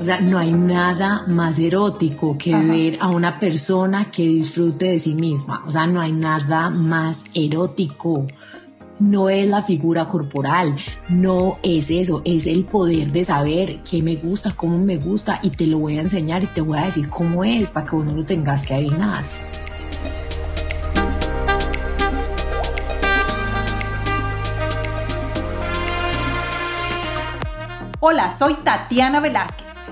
O sea, no hay nada más erótico que ver a una persona que disfrute de sí misma. O sea, no hay nada más erótico. No es la figura corporal, no es eso, es el poder de saber qué me gusta, cómo me gusta y te lo voy a enseñar y te voy a decir cómo es para que uno lo tengas que adivinar. Hola, soy Tatiana Velázquez.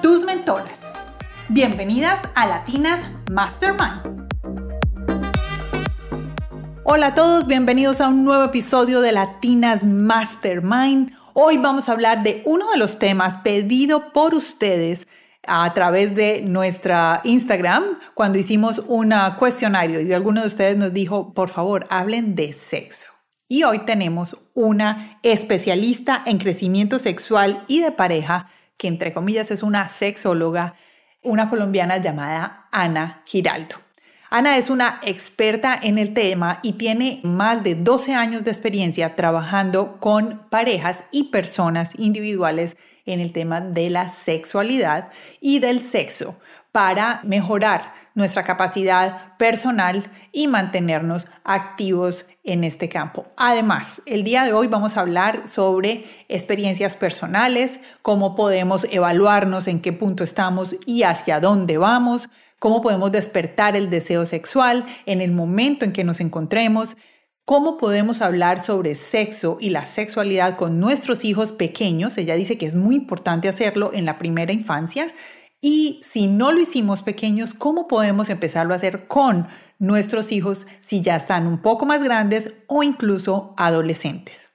tus mentoras. Bienvenidas a Latinas Mastermind. Hola a todos, bienvenidos a un nuevo episodio de Latinas Mastermind. Hoy vamos a hablar de uno de los temas pedido por ustedes a través de nuestra Instagram cuando hicimos un cuestionario y alguno de ustedes nos dijo, por favor, hablen de sexo. Y hoy tenemos una especialista en crecimiento sexual y de pareja, que entre comillas es una sexóloga, una colombiana llamada Ana Giraldo. Ana es una experta en el tema y tiene más de 12 años de experiencia trabajando con parejas y personas individuales en el tema de la sexualidad y del sexo para mejorar nuestra capacidad personal y mantenernos activos en este campo. Además, el día de hoy vamos a hablar sobre experiencias personales, cómo podemos evaluarnos en qué punto estamos y hacia dónde vamos, cómo podemos despertar el deseo sexual en el momento en que nos encontremos, cómo podemos hablar sobre sexo y la sexualidad con nuestros hijos pequeños. Ella dice que es muy importante hacerlo en la primera infancia y si no lo hicimos pequeños, ¿cómo podemos empezarlo a hacer con nuestros hijos si ya están un poco más grandes o incluso adolescentes?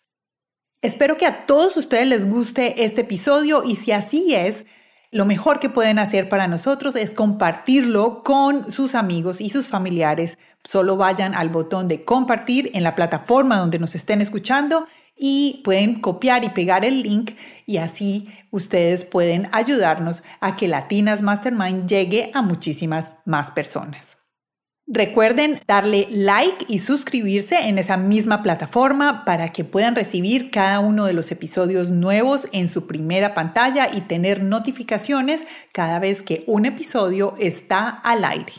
Espero que a todos ustedes les guste este episodio y si así es, lo mejor que pueden hacer para nosotros es compartirlo con sus amigos y sus familiares. Solo vayan al botón de compartir en la plataforma donde nos estén escuchando y pueden copiar y pegar el link y así ustedes pueden ayudarnos a que Latinas Mastermind llegue a muchísimas más personas. Recuerden darle like y suscribirse en esa misma plataforma para que puedan recibir cada uno de los episodios nuevos en su primera pantalla y tener notificaciones cada vez que un episodio está al aire.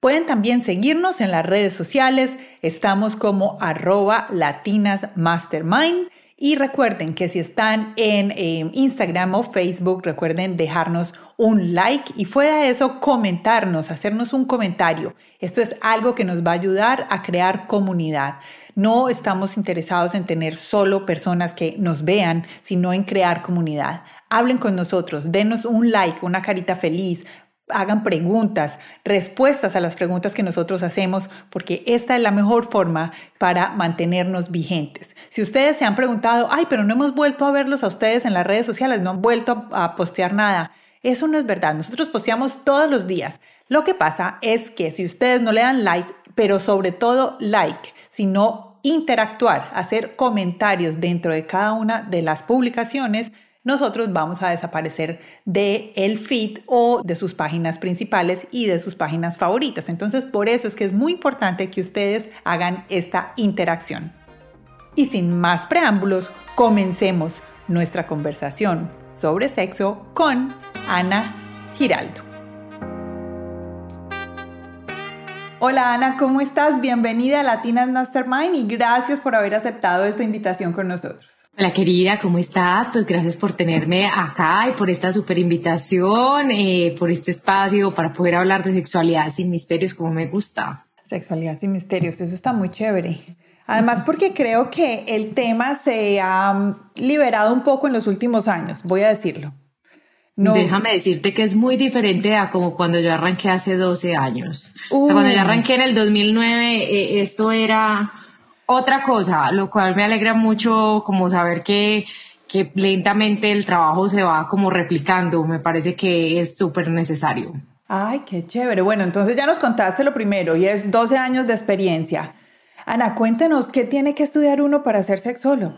Pueden también seguirnos en las redes sociales, estamos como arroba latinasmastermind y recuerden que si están en eh, Instagram o Facebook, recuerden dejarnos un like y fuera de eso comentarnos, hacernos un comentario. Esto es algo que nos va a ayudar a crear comunidad. No estamos interesados en tener solo personas que nos vean, sino en crear comunidad. Hablen con nosotros, denos un like, una carita feliz, hagan preguntas, respuestas a las preguntas que nosotros hacemos, porque esta es la mejor forma para mantenernos vigentes. Si ustedes se han preguntado, ay, pero no hemos vuelto a verlos a ustedes en las redes sociales, no han vuelto a, postear nada. Eso no es verdad. Nosotros posteamos todos los días. Lo que pasa es que si ustedes no le dan like, pero sobre todo like, sino interactuar, hacer comentarios dentro de cada una de las publicaciones, nosotros vamos a desaparecer de el feed o de sus páginas principales y de sus páginas favoritas. Entonces, por eso es que es muy importante que ustedes hagan esta interacción. Y sin más preámbulos, comencemos nuestra conversación sobre sexo con Ana Giraldo. Hola Ana, ¿cómo estás? Bienvenida a Latinas Mastermind y gracias por haber aceptado esta invitación con nosotros. Hola querida, ¿cómo estás? Pues gracias por tenerme acá y por esta super invitación, eh, por este espacio para poder hablar de sexualidad sin misterios como me gusta. Sexualidad sin misterios, eso está muy chévere. Además porque creo que el tema se ha liberado un poco en los últimos años, voy a decirlo. No. Déjame decirte que es muy diferente a como cuando yo arranqué hace 12 años. O sea, cuando yo arranqué en el 2009, eh, esto era otra cosa, lo cual me alegra mucho como saber que, que lentamente el trabajo se va como replicando. Me parece que es súper necesario. Ay, qué chévere. Bueno, entonces ya nos contaste lo primero y es 12 años de experiencia. Ana, cuéntanos, ¿qué tiene que estudiar uno para ser sexólogo?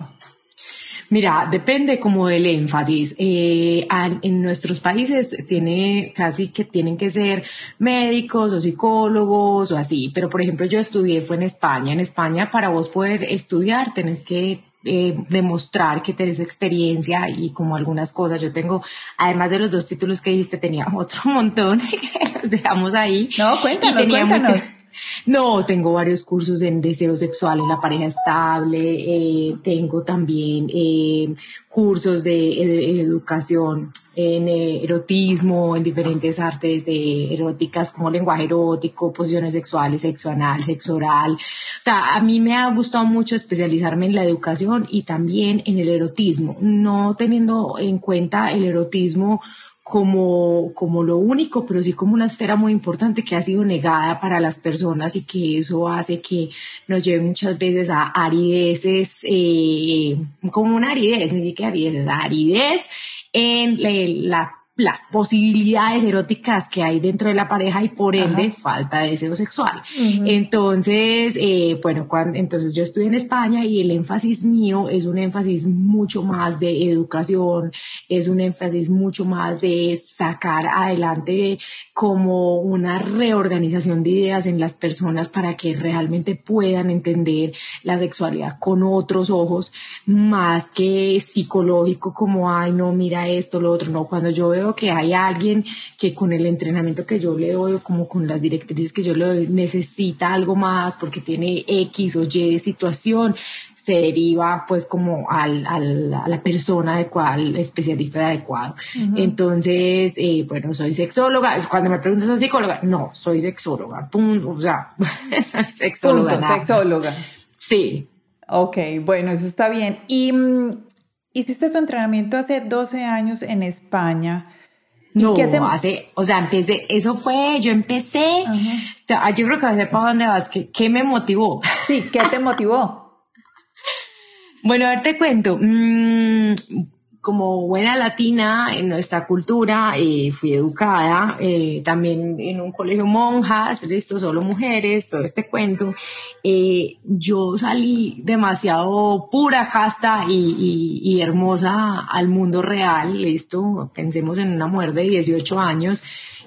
Mira, depende como del énfasis. Eh, en nuestros países tiene casi que tienen que ser médicos o psicólogos o así, pero por ejemplo yo estudié fue en España. En España para vos poder estudiar tenés que eh, demostrar que tenés experiencia y como algunas cosas. Yo tengo, además de los dos títulos que dijiste, tenía otro montón que los dejamos ahí. No, cuéntanos, cuéntanos. No, tengo varios cursos en deseo sexual en la pareja estable, eh, tengo también eh, cursos de, educación en eh, erotismo, en diferentes artes de eróticas como lenguaje erótico, posiciones sexuales, sexo anal, sexo oral. O sea, a mí me ha gustado mucho especializarme en la educación y también en el erotismo, no teniendo en cuenta el erotismo como, como lo único, pero sí como una esfera muy importante que ha sido negada para las personas y que eso hace que nos lleve muchas veces a arideces, eh, como una aridez, ni siquiera arideces, aridez en la las posibilidades eróticas que hay dentro de la pareja y por ende falta de deseo sexual. Entonces, eh, bueno, cuando, entonces yo estoy en España y el énfasis mío es un énfasis mucho más de educación, es un énfasis mucho más de sacar adelante como una reorganización de ideas en las personas para que realmente puedan entender la sexualidad con otros ojos, más que psicológico como, ay, no, mira esto, lo otro, no, cuando yo veo que hay alguien que con el entrenamiento que yo le doy, como con las directrices que yo le doy, necesita algo más porque tiene X o Y situación, se deriva pues como al, al, a la persona adecuada, al especialista adecuado. Entonces, eh, bueno, soy sexóloga. Cuando me preguntan, ¿soy psicóloga? No, soy sexóloga. Punto. O sea, soy sexóloga. Punto, sexóloga. Sí. Ok, bueno, eso está bien. Y mm, hiciste tu entrenamiento hace 12 años en España. No, hace, o sea, empecé, eso fue, yo empecé, yo creo que ser para dónde vas, ¿qué, ¿qué, me motivó? Sí, ¿qué te motivó? bueno, a ver, te cuento. Mm, como buena latina en nuestra cultura, eh, fui educada eh, también en un colegio monjas, listo, solo mujeres, todo este cuento. Eh, yo salí demasiado pura, casta y, hermosa al mundo real, listo. Pensemos en una mujer de 18 años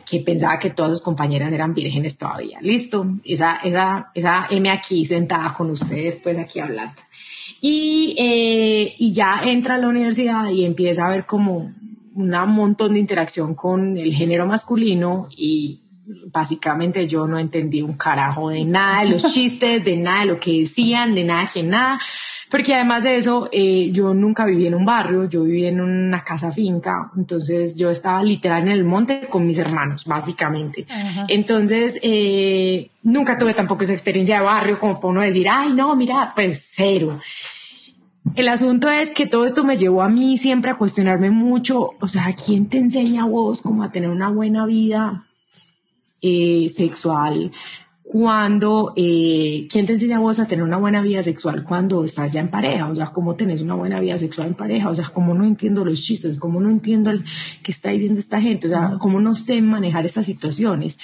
que pensaba que todas sus compañeras eran vírgenes todavía, listo. Esa, esa, esa M aquí sentada con ustedes, pues aquí hablando. Y, eh, y ya entra a la universidad y empieza a ver como un montón de interacción con el género masculino y básicamente yo no entendí un carajo de nada de los chistes, de nada de lo que decían, de nada que nada, porque además de eso eh, yo nunca viví en un barrio, yo viví en una casa finca, entonces yo estaba literal en el monte con mis hermanos, básicamente. Entonces eh, nunca tuve tampoco esa experiencia de barrio como para uno decir, ay no, mira, pues cero. El asunto es que todo esto me llevó a mí siempre a cuestionarme mucho, o sea, ¿quién te enseña a vos cómo a tener una buena vida eh, sexual? Cuando, eh, ¿quién te enseña a vos a tener una buena vida sexual cuando estás ya en pareja? O sea, ¿cómo tenés una buena vida sexual en pareja? O sea, ¿cómo no entiendo los chistes? ¿Cómo no entiendo el que está diciendo esta gente? O sea, ¿cómo no sé manejar estas situaciones?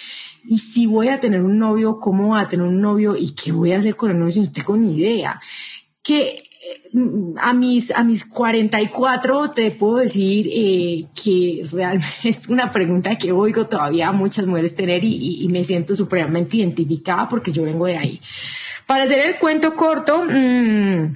Y si voy a tener un novio, ¿cómo voy a tener un novio? ¿Y qué voy a hacer con el novio si no tengo ni idea? Que a mis, a mis 44 te puedo decir eh, que realmente es una pregunta que oigo todavía a muchas mujeres tener y, me siento supremamente identificada porque yo vengo de ahí. Para hacer el cuento corto, mmm,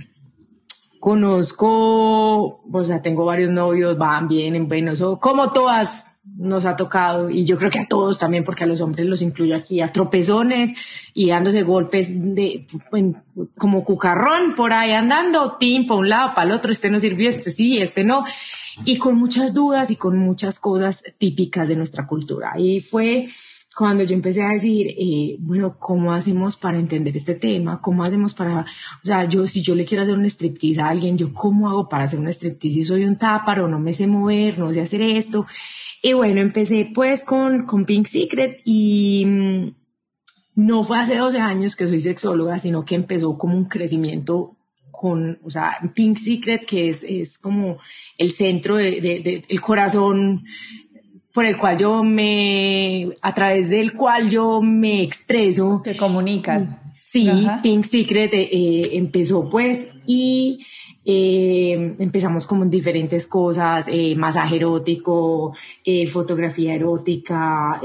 conozco, o sea, tengo varios novios, van, bien, bueno, eso, como todas nos ha tocado, y yo creo que a todos también, porque a los hombres los incluyo aquí, a tropezones y dándose golpes de, como cucarrón por ahí andando, tim, para un lado, para el otro, este no sirvió, este sí, este no, y con muchas dudas y con muchas cosas típicas de nuestra cultura. Y fue cuando yo empecé a decir, eh, bueno, ¿cómo hacemos para entender este tema? ¿Cómo hacemos para, o sea, yo, si yo le quiero hacer un striptease a alguien, yo, ¿cómo hago para hacer un striptease si soy un táparo, no me sé mover, no sé hacer esto? Y bueno, empecé pues con, con Pink Secret y mm, no fue hace 12 años que soy sexóloga, sino que empezó como un crecimiento con, o sea, Pink Secret, que es, es como el centro del de, de, corazón por el cual yo me, a través del cual yo me expreso. Te comunicas. Sí, Pink Secret eh, eh, empezó pues y eh, empezamos como en diferentes cosas, eh, masaje erótico, eh, fotografía erótica,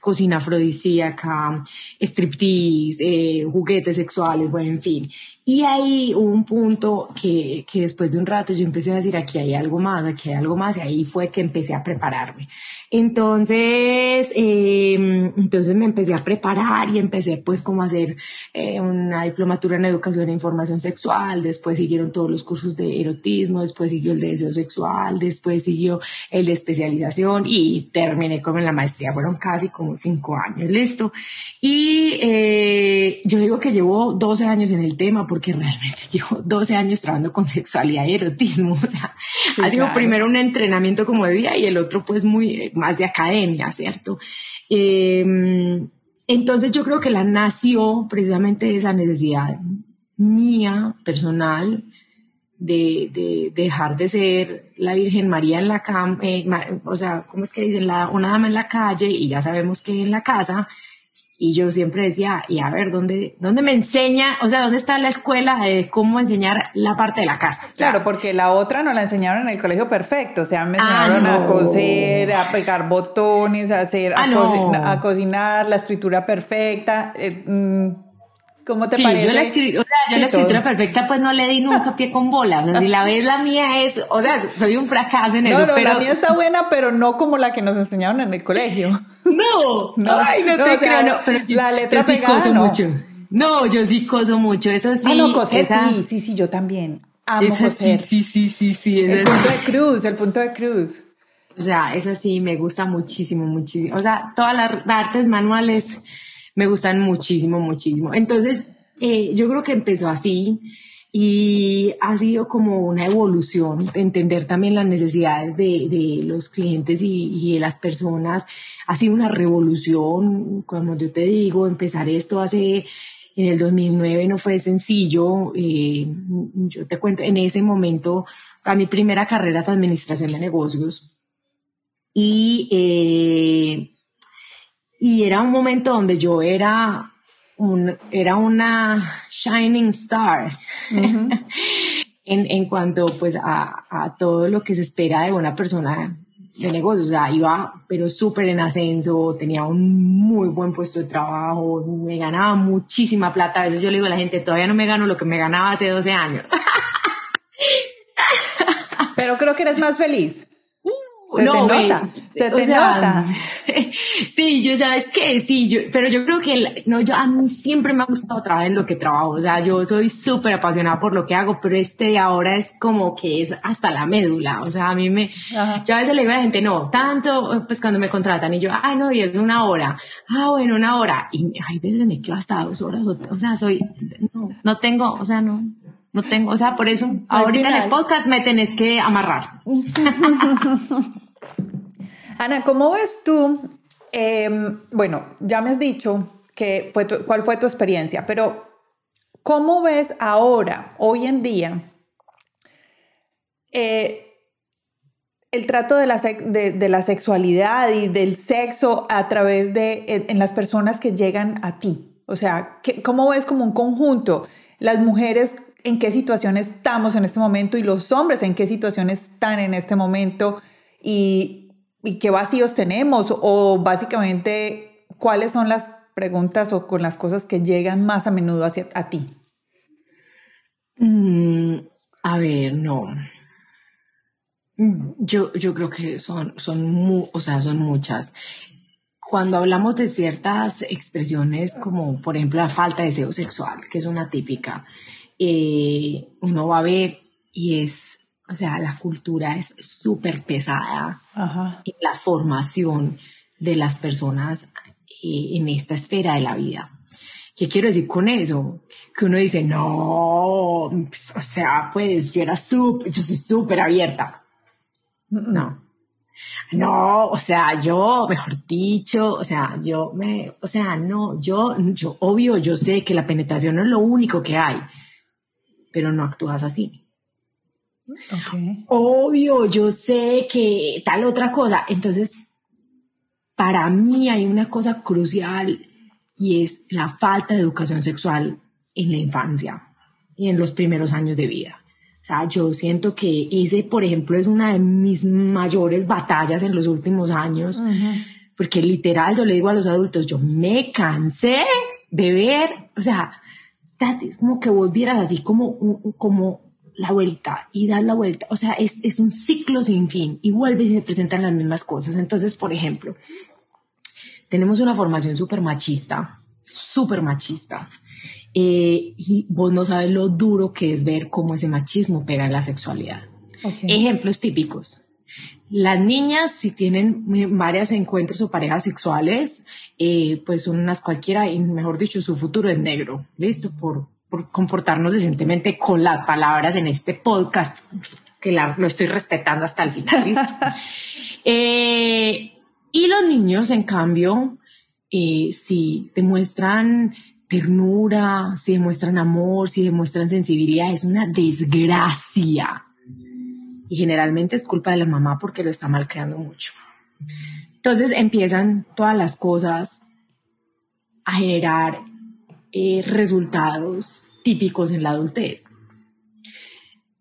cocina afrodisíaca, striptease, juguetes sexuales, bueno, en fin. Y ahí hubo un punto que, que después de un rato yo empecé a decir, aquí hay algo más, aquí hay algo más, y ahí fue que empecé a prepararme. Entonces, eh, entonces me empecé a preparar y empecé pues como a hacer eh, una diplomatura en educación e información sexual, después siguieron todos los cursos de erotismo, después siguió el de deseo sexual, después siguió el de especialización y terminé con la maestría, fueron casi como cinco años, listo. Y eh, yo digo que llevo 12 años en el tema porque realmente llevo 12 años trabajando con sexualidad y erotismo. O sea, ha sido primero un entrenamiento como de vida y el otro pues muy más de academia, ¿cierto? Em, entonces yo creo que la nació precisamente de esa necesidad mía, personal, de, de, dejar de ser la Virgen María en la cama, eh, o sea, ¿cómo es que dicen? La, una dama en la calle y ya sabemos que en la casa, y yo siempre decía, y a ver, ¿dónde, ¿dónde me enseña? O sea, ¿dónde está la escuela de cómo enseñar la parte de la casa? claro, porque la otra no la enseñaron en el colegio perfecto. O sea, me ah, enseñaron a coser, a pegar botones, a hacer, a, ah, cocinar, la escritura perfecta. Eh, mm, ¿Cómo te parece? Yo la, escritura perfecta pues no le di nunca pie con bola. O sea, si la ves la mía es, o sea, soy un fracaso en eso. No, no, la mía está buena, pero no como la que nos enseñaron en el colegio. No, no, ay, no, te creo, no. Pero la letra yo sí coso no. mucho. No, yo sí coso mucho, eso sí. Ah, no, coser sí, sí, sí, yo también. Amo esa coser. Sí, sí, sí, sí, El punto de cruz, el punto de cruz. O sea, eso sí me gusta muchísimo, muchísimo. O sea, todas las artes manuales me gustan muchísimo, muchísimo. Entonces, eh, yo creo que empezó así y ha sido como una evolución de entender también las necesidades de, de los clientes y, de las personas. Ha sido una revolución, como yo te digo, empezar esto hace en el 2009 no fue sencillo. Eh, yo te cuento, en ese momento, sea, mi primera carrera es administración de negocios y eh, y era un momento donde yo era, un, era una shining star en, en, cuanto pues a, a, todo lo que se espera de una persona de negocios. O sea, iba pero súper en ascenso, tenía un muy buen puesto de trabajo, me ganaba muchísima plata. A veces yo le digo a la gente, todavía no me gano lo que me ganaba hace 12 años. pero creo que eres más feliz. Se no, te nota, se te nota. sí, yo sabes que sí, yo, pero yo creo que no, yo a mí siempre me ha gustado trabajar en lo que trabajo, o sea, yo soy súper apasionada por lo que hago, pero este de ahora es como que es hasta la médula, o sea, a mí me, yo a veces le digo a la gente, no, tanto, pues cuando me contratan y yo, ay, no, y es una hora, ah, bueno, una hora, y hay veces me quedo hasta dos horas, o, sea, soy, no, no tengo, o sea, no, no tengo, o sea, por eso ahorita en el podcast me tenés que amarrar. Ana, ¿cómo ves tú? Em, bueno, ya me has dicho que fue cuál fue tu experiencia, pero ¿cómo ves ahora, hoy en día, eh, el trato de la, de, la, sexualidad y del sexo a través de en, las personas que llegan a ti? O sea, ¿cómo ves como un conjunto? Las mujeres en qué situación estamos en este momento y los hombres en qué situación están en este momento y, y qué vacíos tenemos o básicamente cuáles son las preguntas o con las cosas que llegan más a menudo hacia a ti. Mm, a ver, no. Yo, yo creo que son, son, o sea, son muchas. Cuando hablamos de ciertas expresiones como, por ejemplo, la falta de deseo sexual, que es una típica, eh, uno va a ver y es, o sea, la cultura es súper pesada en la formación de las personas eh, en esta esfera de la vida. ¿Qué quiero decir con eso? Que uno dice, no, pues, o sea, pues yo era súper, yo soy súper abierta. No. No, o sea, yo, mejor dicho, o sea, yo me, o sea, no, yo, yo, obvio, yo sé que la penetración no es lo único que hay pero no actúas así. Obvio, yo sé que tal otra cosa. Entonces, para mí hay una cosa crucial y es la falta de educación sexual en la infancia y en los primeros años de vida. O sea, yo siento que ese, por ejemplo, es una de mis mayores batallas en los últimos años, porque literal yo le digo a los adultos, yo me cansé de ver, o sea, es como que vos vieras así como, como la vuelta y das la vuelta. O sea, es, es un ciclo sin fin y vuelve y se presentan las mismas cosas. Entonces, por ejemplo, tenemos una formación súper machista, súper machista. Eh, y vos no sabes lo duro que es ver cómo ese machismo pega en la sexualidad. Ejemplos típicos. Las niñas, si tienen varios encuentros o parejas sexuales, eh, pues son unas cualquiera y mejor dicho, su futuro es negro, ¿listo? Por, por comportarnos decentemente con las palabras en este podcast, que lo estoy respetando hasta el final, ¿listo? Eh, y los niños, en cambio, eh, si demuestran ternura, si demuestran amor, si demuestran sensibilidad, es una desgracia. Y generalmente es culpa de la mamá porque lo está mal creando mucho. Entonces empiezan todas las cosas a generar eh, resultados típicos en la adultez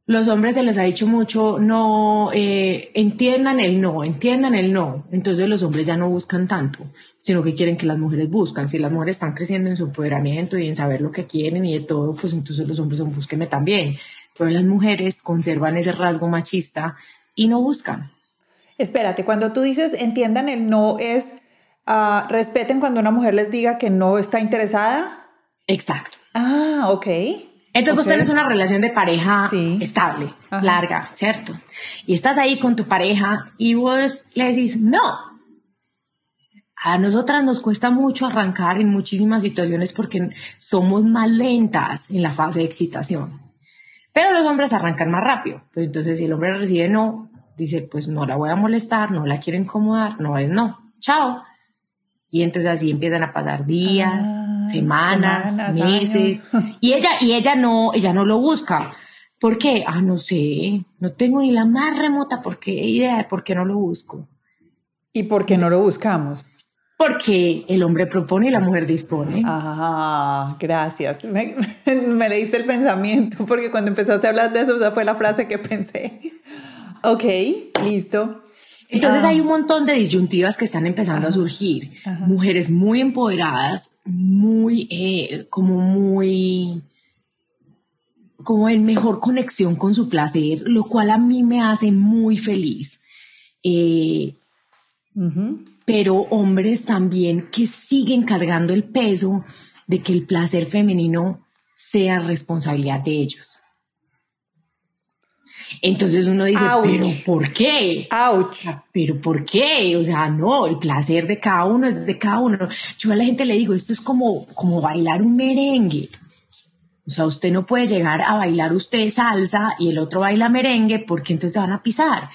los hombres se les ha dicho mucho, no, eh, entiendan el no, entiendan el no. Entonces los hombres ya no buscan tanto, sino que quieren que las mujeres buscan. Si las mujeres están creciendo en su empoderamiento y en saber lo que quieren y de todo, pues entonces los hombres son búsqueme también. Pero las mujeres conservan ese rasgo machista y no buscan. Espérate, cuando tú dices entiendan el no es uh, respeten cuando una mujer les diga que no está interesada. Exacto. Ah, ok. Entonces vos tenés una relación de pareja estable, larga, ¿cierto? Y estás ahí con tu pareja y vos le decís, no. A nosotras nos cuesta mucho arrancar en muchísimas situaciones porque somos más lentas en la fase de excitación. Pero los hombres arrancan más rápido. Pues entonces si el hombre recibe no, dice, pues no la voy a molestar, no la quiero incomodar, no es no. Chao. Y entonces así empiezan a pasar días, ah, semanas, meses. Y ella, y ella no, ella no lo busca. ¿Por qué? Ah, no sé, no tengo ni la más remota porque, idea de por qué no lo busco. ¿Y por qué no lo buscamos? Porque el hombre propone y la mujer dispone. Ah, gracias. Me, me leíste el pensamiento porque cuando empezaste a hablar de eso, esa fue la frase que pensé. Ok, listo. Entonces hay un montón de disyuntivas que están empezando a surgir. Mujeres muy empoderadas, muy, eh, como muy, como en mejor conexión con su placer, lo cual a mí me hace muy feliz. Eh, pero hombres también que siguen cargando el peso de que el placer femenino sea responsabilidad de ellos. Entonces uno dice, pero ¿por qué? Ouch. Pero ¿por qué? O sea, no, el placer de cada uno es de cada uno. Yo a la gente le digo, esto es como, como bailar un merengue. O sea, usted no puede llegar a bailar usted salsa y el otro baila merengue porque entonces se van a pisar.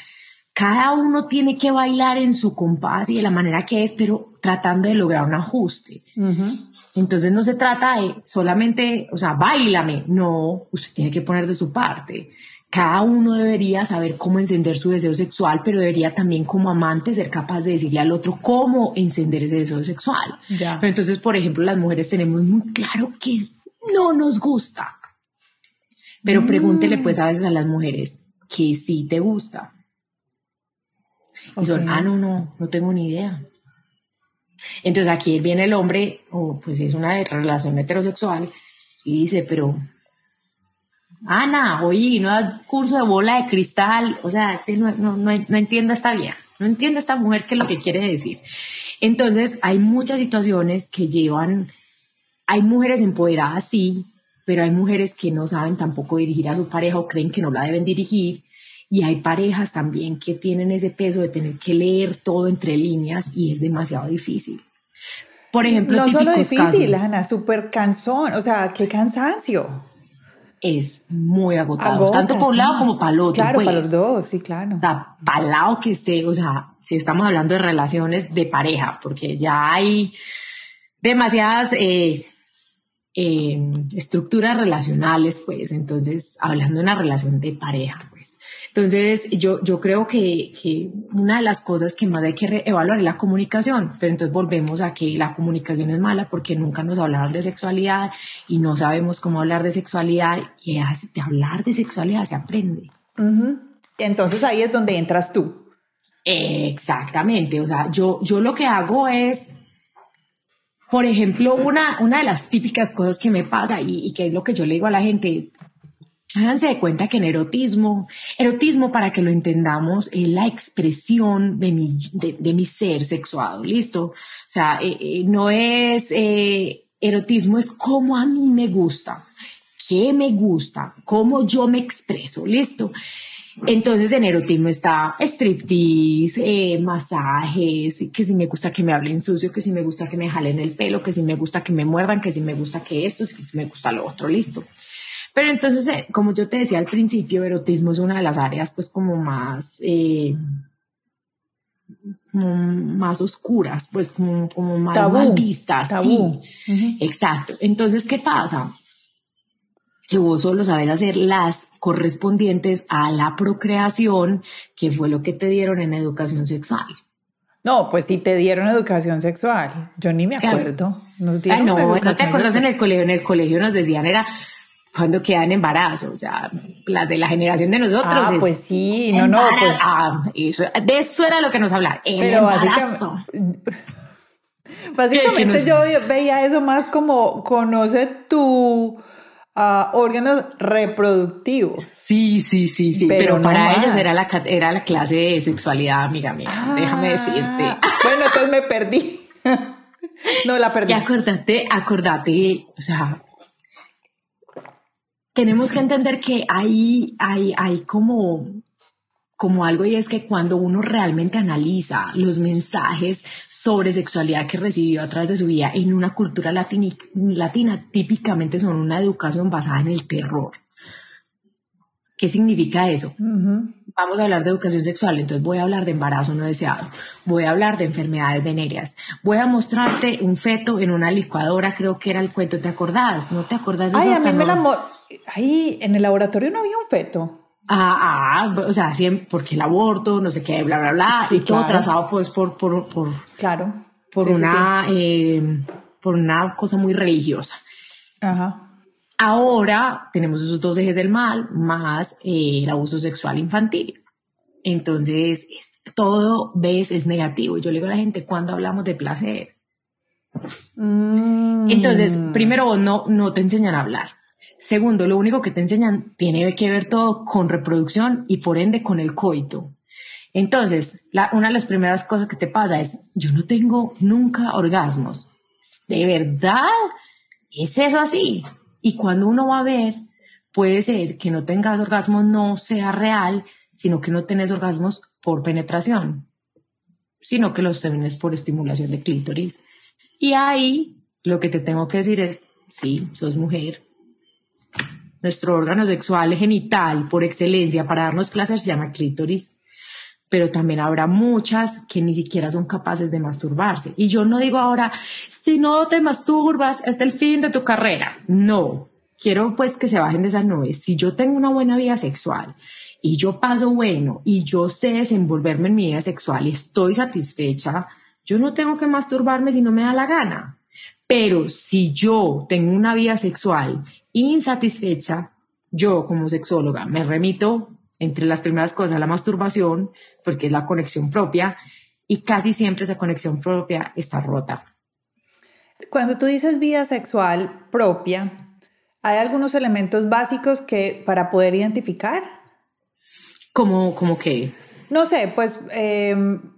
Cada uno tiene que bailar en su compás y de la manera que es, pero tratando de lograr un ajuste. Entonces no se trata de solamente, o sea, bailame. No, usted tiene que poner de su parte cada uno debería saber cómo encender su deseo sexual, pero debería también como amante ser capaz de decirle al otro cómo encender ese deseo sexual. Pero entonces, por ejemplo, las mujeres tenemos muy claro que no nos gusta. Pero mm. pregúntele pues a veces a las mujeres que sí te gusta. Y son, ah, no, no, no tengo ni idea. Entonces aquí viene el hombre, o pues es una relación heterosexual, y dice, pero Ana, oye, no da curso de bola de cristal, o sea, no, no, no, no entiendo esta vieja, no entiendo esta mujer qué es lo que quiere decir. Entonces, hay muchas situaciones que llevan, hay mujeres empoderadas, sí, pero hay mujeres que no saben tampoco dirigir a su pareja o creen que no la deben dirigir. Y hay parejas también que tienen ese peso de tener que leer todo entre líneas y es demasiado difícil. Por ejemplo, no solo difícil, Ana, súper cansón, o sea, qué cansancio es muy agotado, tanto por un lado como para el otro. Claro, para los dos, sí, claro. O sea, para el lado que esté, o sea, si estamos hablando de relaciones de pareja, porque ya hay demasiadas, eh, eh, estructuras relacionales, pues, entonces, hablando de una relación de pareja, pues. Entonces, yo, yo creo que, que una de las cosas que más hay que evaluar es la comunicación, pero entonces volvemos a que la comunicación es mala porque nunca nos hablaron de sexualidad y no sabemos cómo hablar de sexualidad y de hablar de sexualidad se aprende. Entonces ahí es donde entras tú. Exactamente, o sea, yo, yo lo que hago es por ejemplo, una, una de las típicas cosas que me pasa y, que es lo que yo le digo a la gente es, háganse de cuenta que en erotismo, erotismo para que lo entendamos es la expresión de mi, de, mi ser sexuado, ¿listo? O sea, eh, eh, no es, eh, erotismo es como a mí me gusta, qué me gusta, cómo yo me expreso, ¿listo? Entonces en erotismo está striptease, masajes, que si me gusta que me hablen sucio, que si me gusta que me jalen el pelo, que si me gusta que me muerdan, que si me gusta que esto, que si me gusta lo otro, listo. Pero entonces, eh, como yo te decía al principio, erotismo es una de las áreas pues como más, eh, más oscuras, pues como, como más tabú, vistas. Sí, exacto. Entonces, ¿qué pasa? que vos solo sabes hacer las correspondientes a la procreación, que fue lo que te dieron en educación sexual. No, pues sí te dieron educación sexual. Yo ni me acuerdo. Nos dieron no, no te acuerdas en el colegio. En el colegio nos decían era cuando quedan embarazo, o sea, las de la generación de nosotros. Ah, pues sí, no, no, pues. Ah, de eso era lo que nos hablaba. Pero básicamente, básicamente yo veía eso más como conoce tu órganos reproductivos. Sí, sí, sí, sí. Pero, para ellos era la, era la clase de sexualidad, amiga mía. déjame decirte. Ah, bueno, entonces me perdí. no la perdí. Y acordate, acordate, o sea, tenemos que entender que hay, hay, hay como como algo y es que cuando uno realmente analiza los mensajes sobre sexualidad que recibió a través de su vida en una cultura latina, típicamente son una educación basada en el terror. ¿Qué significa eso? Vamos a hablar de educación sexual, entonces voy a hablar de embarazo no deseado, voy a hablar de enfermedades venéreas, voy a mostrarte un feto en una licuadora, creo que era el cuento, ¿te acordás? ¿No te acordás de Ay, a mí me la... Ahí en el laboratorio no había un feto. Ah, ah, o sea, porque el aborto, no sé qué, bla, bla, bla, y todo trazado pues por, por, por, claro. por una, eh, por una cosa muy religiosa. Ajá. Ahora tenemos esos dos ejes del mal, más eh, el abuso sexual infantil. Entonces, todo, ves, es negativo. Yo le digo a la gente, cuando hablamos de placer? Mm. Entonces, primero, no, no te enseñan a hablar. Segundo, lo único que te enseñan tiene que ver todo con reproducción y por ende con el coito. Entonces, una de las primeras cosas que te pasa es, yo no tengo nunca orgasmos. ¿De verdad? ¿Es eso así? Y cuando uno va a ver, puede ser que no tengas orgasmos no sea real, sino que no tenés orgasmos por penetración, sino que los tenés por estimulación de clítoris. Y ahí lo que te tengo que decir es, sí, sos mujer, nuestro órgano sexual genital por excelencia para darnos placer se llama clítoris, pero también habrá muchas que ni siquiera son capaces de masturbarse. Y yo no digo ahora, si no te masturbas, es el fin de tu carrera. No, quiero pues que se bajen de esas nubes. Si yo tengo una buena vida sexual y yo paso bueno y yo sé desenvolverme en mi vida sexual y estoy satisfecha, yo no tengo que masturbarme si no me da la gana. Pero si yo tengo una vida sexual insatisfecha, yo como sexóloga me remito entre las primeras cosas a la masturbación, porque es la conexión propia, y casi siempre esa conexión propia está rota. Cuando tú dices vida sexual propia, ¿hay algunos elementos básicos que para poder identificar? ¿Cómo, como que? No sé, pues em,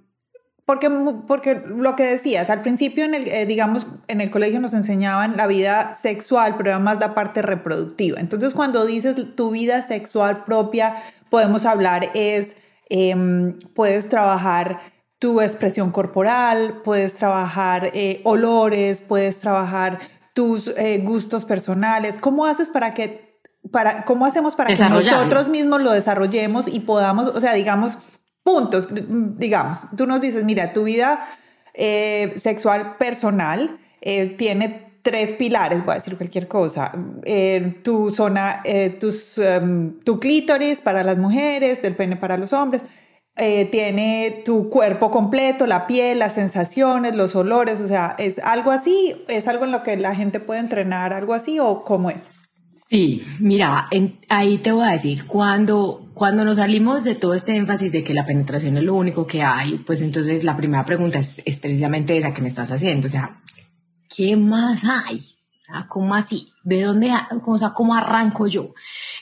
porque, porque lo que decías, al principio, en el, eh, digamos, en el colegio nos enseñaban la vida sexual, pero además la parte reproductiva. Entonces, cuando dices tu vida sexual propia, podemos hablar es, em, puedes trabajar tu expresión corporal, puedes trabajar eh, olores, puedes trabajar tus eh, gustos personales. ¿Cómo haces para que, para, cómo hacemos para que nosotros mismos lo desarrollemos y podamos, o sea, digamos, puntos, digamos, tú nos dices, mira, tu vida eh, sexual personal eh, tiene tres pilares, voy a decir cualquier cosa. Eh, tu zona, tus, em, tu clítoris para las mujeres, del pene para los hombres. Tiene tu cuerpo completo, la piel, las sensaciones, los olores, o sea, ¿es algo así? ¿Es algo en lo que la gente puede entrenar, algo así o cómo es? Sí, mira, ahí te voy a decir, cuando, cuando nos salimos de todo este énfasis de que la penetración es lo único que hay, pues entonces la primera pregunta es, es precisamente esa que me estás haciendo, o sea, ¿qué más hay? ¿Cómo así? ¿De dónde, o sea, cómo arranco yo?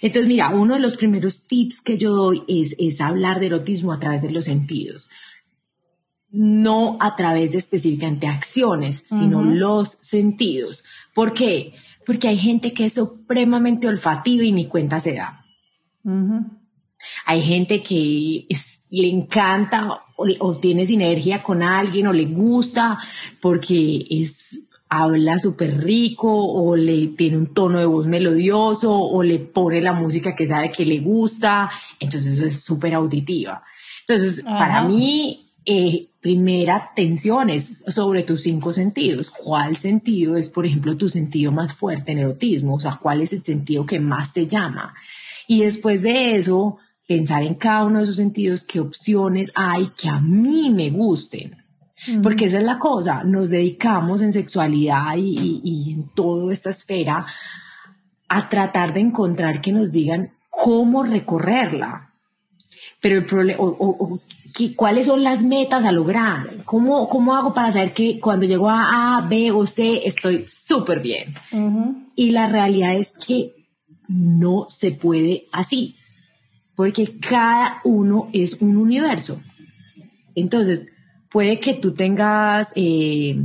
Entonces, mira, uno de los primeros tips que yo doy es, es hablar de erotismo a través de los sentidos. No a través de específicamente acciones, sino los sentidos. ¿Por qué? Porque hay gente que es supremamente olfativa y ni cuenta se da. Hay gente que le encanta o, o, tiene sinergia con alguien o le gusta porque es habla súper rico o le tiene un tono de voz melodioso o le pone la música que sabe que le gusta, entonces eso es súper auditiva. Entonces, para mí, eh, primera atención es sobre tus cinco sentidos. ¿Cuál sentido es, por ejemplo, tu sentido más fuerte en erotismo? O sea, ¿cuál es el sentido que más te llama? Y después de eso, pensar en cada uno de esos sentidos, qué opciones hay que a mí me gusten. Porque esa es la cosa, nos dedicamos en sexualidad y, en toda esta esfera a tratar de encontrar que nos digan cómo recorrerla. Pero el problema, o, cuáles son las metas a lograr, ¿Cómo, cómo hago para saber que cuando llego a A, B o C estoy súper bien. Y la realidad es que no se puede así, porque cada uno es un universo. Entonces, puede que tú tengas eh,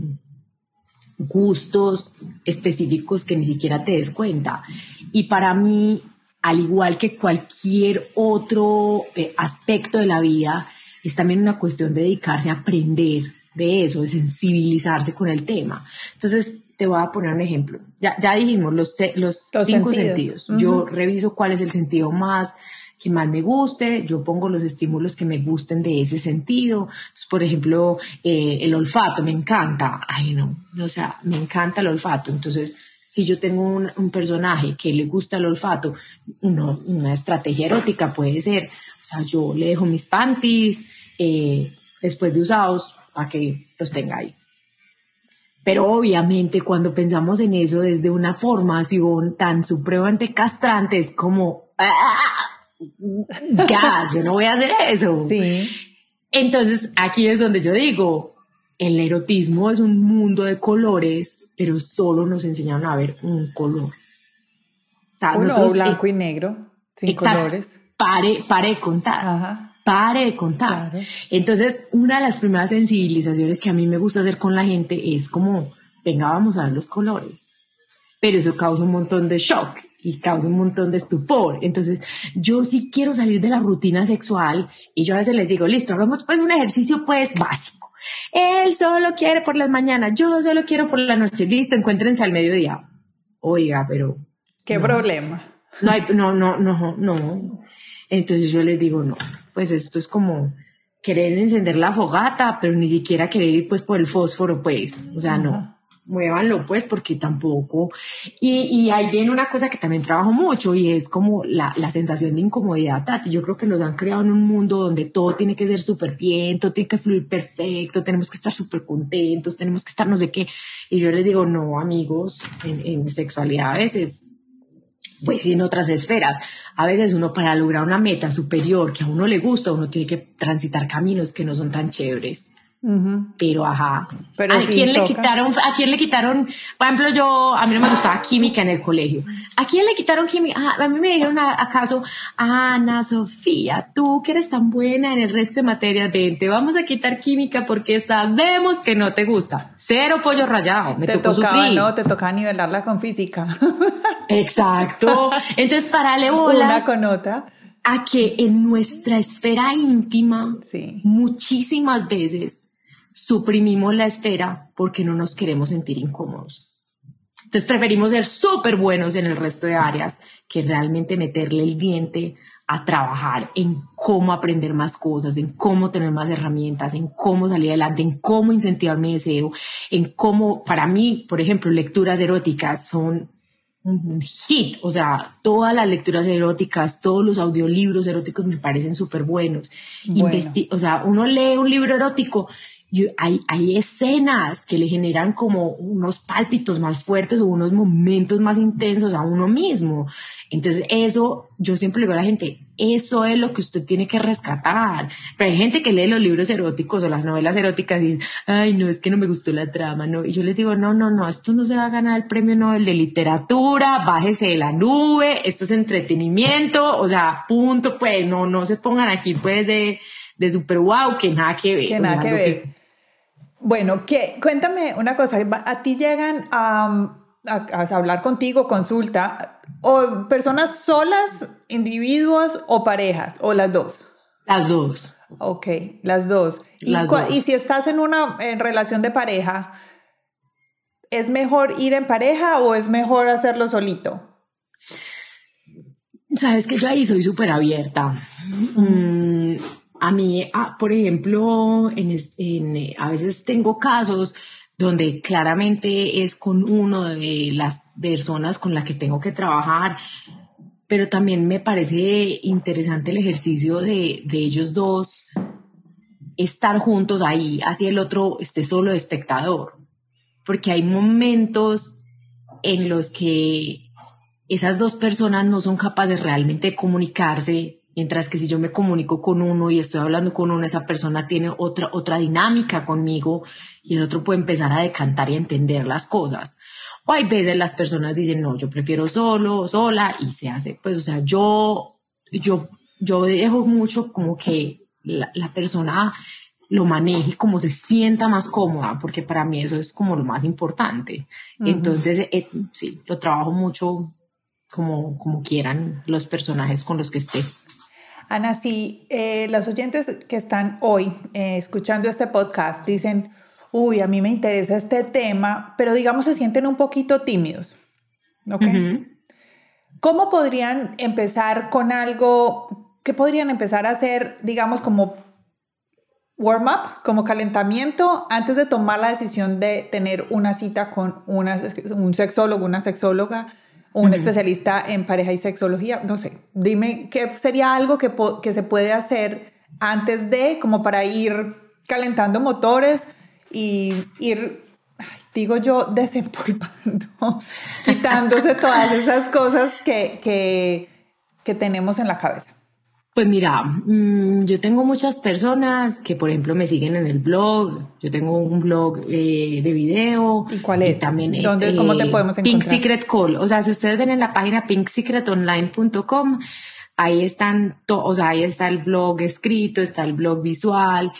gustos específicos que ni siquiera te des cuenta. Y para mí, al igual que cualquier otro eh, aspecto de la vida, es también una cuestión de dedicarse a aprender de eso, de sensibilizarse con el tema. Entonces, te voy a poner un ejemplo. Ya, ya dijimos los, los, cinco sentidos. Yo reviso cuál es el sentido más que más me guste, yo pongo los estímulos que me gusten de ese sentido. por ejemplo, eh, el olfato me encanta. Ay, no, o sea, me encanta el olfato. Entonces, si yo tengo un, personaje que le gusta el olfato, una estrategia erótica puede ser, o sea, yo le dejo mis panties eh, después de usados para que los tenga ahí. Pero obviamente cuando pensamos en eso desde una formación tan supremamente castrante, es como, ¡ah! gas, yo no voy a hacer eso. Sí. Entonces, aquí es donde yo digo, el erotismo es un mundo de colores, pero solo nos enseñaron a ver un color. O Uno blanco y negro, sin colores. Pare, pare de contar. Pare de contar. Entonces, una de las primeras sensibilizaciones que a mí me gusta hacer con la gente es como, venga, vamos a ver los colores. Pero eso causa un montón de shock y causa un montón de estupor. Entonces, yo sí quiero salir de la rutina sexual y yo a veces les digo, listo, hagamos pues un ejercicio pues básico. Él solo quiere por las mañanas, yo solo quiero por la noche. Listo, encuéntrense al mediodía. Oiga, pero... ¿Qué problema? No, hay, no, no, no, no. Entonces yo les digo, no, pues esto es como querer encender la fogata, pero ni siquiera querer ir pues por el fósforo, pues. O sea, no muévanlo pues porque tampoco. Y, y ahí viene una cosa que también trabajo mucho y es como la, la sensación de incomodidad, Tati. Yo creo que nos han creado en un mundo donde todo tiene que ser súper bien, todo tiene que fluir perfecto, tenemos que estar súper contentos, tenemos que estar no sé qué. Y yo les digo, no, amigos, en, en sexualidad a veces pues en otras esferas. A veces uno para lograr una meta superior que a uno le gusta, uno tiene que transitar caminos que no son tan chéveres. Pero ajá. Pero ¿A quién le quitaron? ¿A quién le quitaron? Por ejemplo, yo a mí no me gustaba química en el colegio. ¿A quién le quitaron química? Ah, a mí me dijeron acaso, Ana Sofía, tú que eres tan buena en el resto de materias, ven, te vamos a quitar química porque sabemos que no te gusta. Cero pollo rayado. Me te tocaba, no, te tocaba nivelarla con física. Exacto. Entonces, parale bolas. Una con otra a que en nuestra esfera íntima muchísimas veces suprimimos la esfera porque no nos queremos sentir incómodos. Entonces preferimos ser súper buenos en el resto de áreas que realmente meterle el diente a trabajar en cómo aprender más cosas, en cómo tener más herramientas, en cómo salir adelante, en cómo incentivar mi deseo, en cómo, para mí, por ejemplo, lecturas eróticas son un hit, o sea, todas las lecturas eróticas, todos los audiolibros eróticos me parecen súper buenos. o sea, uno lee un libro erótico hay, hay escenas que le generan como unos pálpitos más fuertes o unos momentos más intensos a uno mismo. Entonces eso, yo siempre le digo a la gente, eso es lo que usted tiene que rescatar. Pero hay gente que lee los libros eróticos o las novelas eróticas y dice, ay, no, es que no me gustó la trama, ¿no? Y yo les digo, no, no, no, esto no se va a ganar el premio Nobel de literatura, bájese de la nube, esto es entretenimiento, o sea, punto, pues, no, no se pongan aquí, pues, de, de super wow, que nada que ver. Que nada que ver. Bueno, ¿qué? cuéntame una cosa, a ti llegan a, hablar contigo, consulta, o personas solas, individuos o parejas, o las dos. Las dos. Ok, las dos. y, y si estás en una relación de pareja, ¿es mejor ir en pareja o es mejor hacerlo solito? Sabes que yo ahí soy súper abierta. Mm, a mí, ah, por ejemplo, en, a veces tengo casos donde claramente es con uno de las personas con la que tengo que trabajar, pero también me parece interesante el ejercicio de, de ellos dos estar juntos ahí, así el otro esté solo espectador, porque hay momentos en los que esas dos personas no son capaces realmente de comunicarse Mientras que si yo me comunico con uno y estoy hablando con uno, esa persona tiene otra, otra dinámica conmigo y el otro puede empezar a decantar y entender las cosas. O hay veces las personas dicen, no, yo prefiero solo, sola y se hace, pues, o sea, yo, yo, yo dejo mucho como que la, persona lo maneje como se sienta más cómoda, porque para mí eso es como lo más importante. Entonces, eh, sí, lo trabajo mucho como, como quieran los personajes con los que esté. Ana, si eh, los oyentes que están hoy eh, escuchando este podcast dicen, uy, a mí me interesa este tema, pero digamos se sienten un poquito tímidos, ¿ok? ¿Cómo podrían empezar con algo, qué podrían empezar a hacer, digamos, como warm-up, como calentamiento, antes de tomar la decisión de tener una cita con una, un sexólogo, una sexóloga? Un especialista en pareja y sexología, no sé, dime qué sería algo que, que se puede hacer antes de, como para ir calentando motores y ir, digo yo, desempolvando, quitándose todas esas cosas que, que, que tenemos en la cabeza. Pues mira, mm, yo tengo muchas personas que, por ejemplo, me siguen en el blog. Yo tengo un blog eh, de video. ¿Y cuál es? también, ¿Dónde, ¿Cómo te podemos encontrar? Pink Secret Call. O sea, si ustedes ven en la página pinksecretonline.com, ahí están, o sea, ahí está el blog escrito, está el blog visual,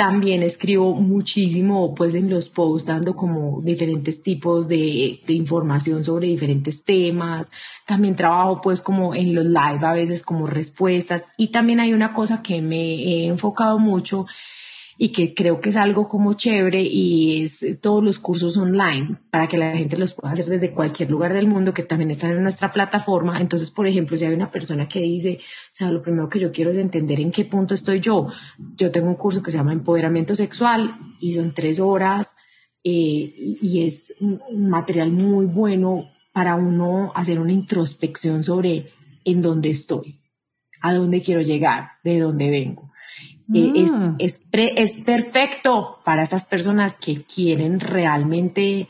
también escribo muchísimo pues en los posts dando como diferentes tipos de, información sobre diferentes temas. También trabajo pues como en los live a veces como respuestas. Y también hay una cosa que me he enfocado mucho y que creo que es algo como chévere y es todos los cursos online para que la gente los pueda hacer desde cualquier lugar del mundo que también están en nuestra plataforma. Entonces, por ejemplo, si hay una persona que dice, o sea, lo primero que yo quiero es entender en qué punto estoy yo. Yo tengo un curso que se llama Empoderamiento Sexual y son tres horas eh, y es un material muy bueno para uno hacer una introspección sobre en dónde estoy, a dónde quiero llegar, de dónde vengo. Eh, es, mm. es, es perfecto para esas personas que quieren realmente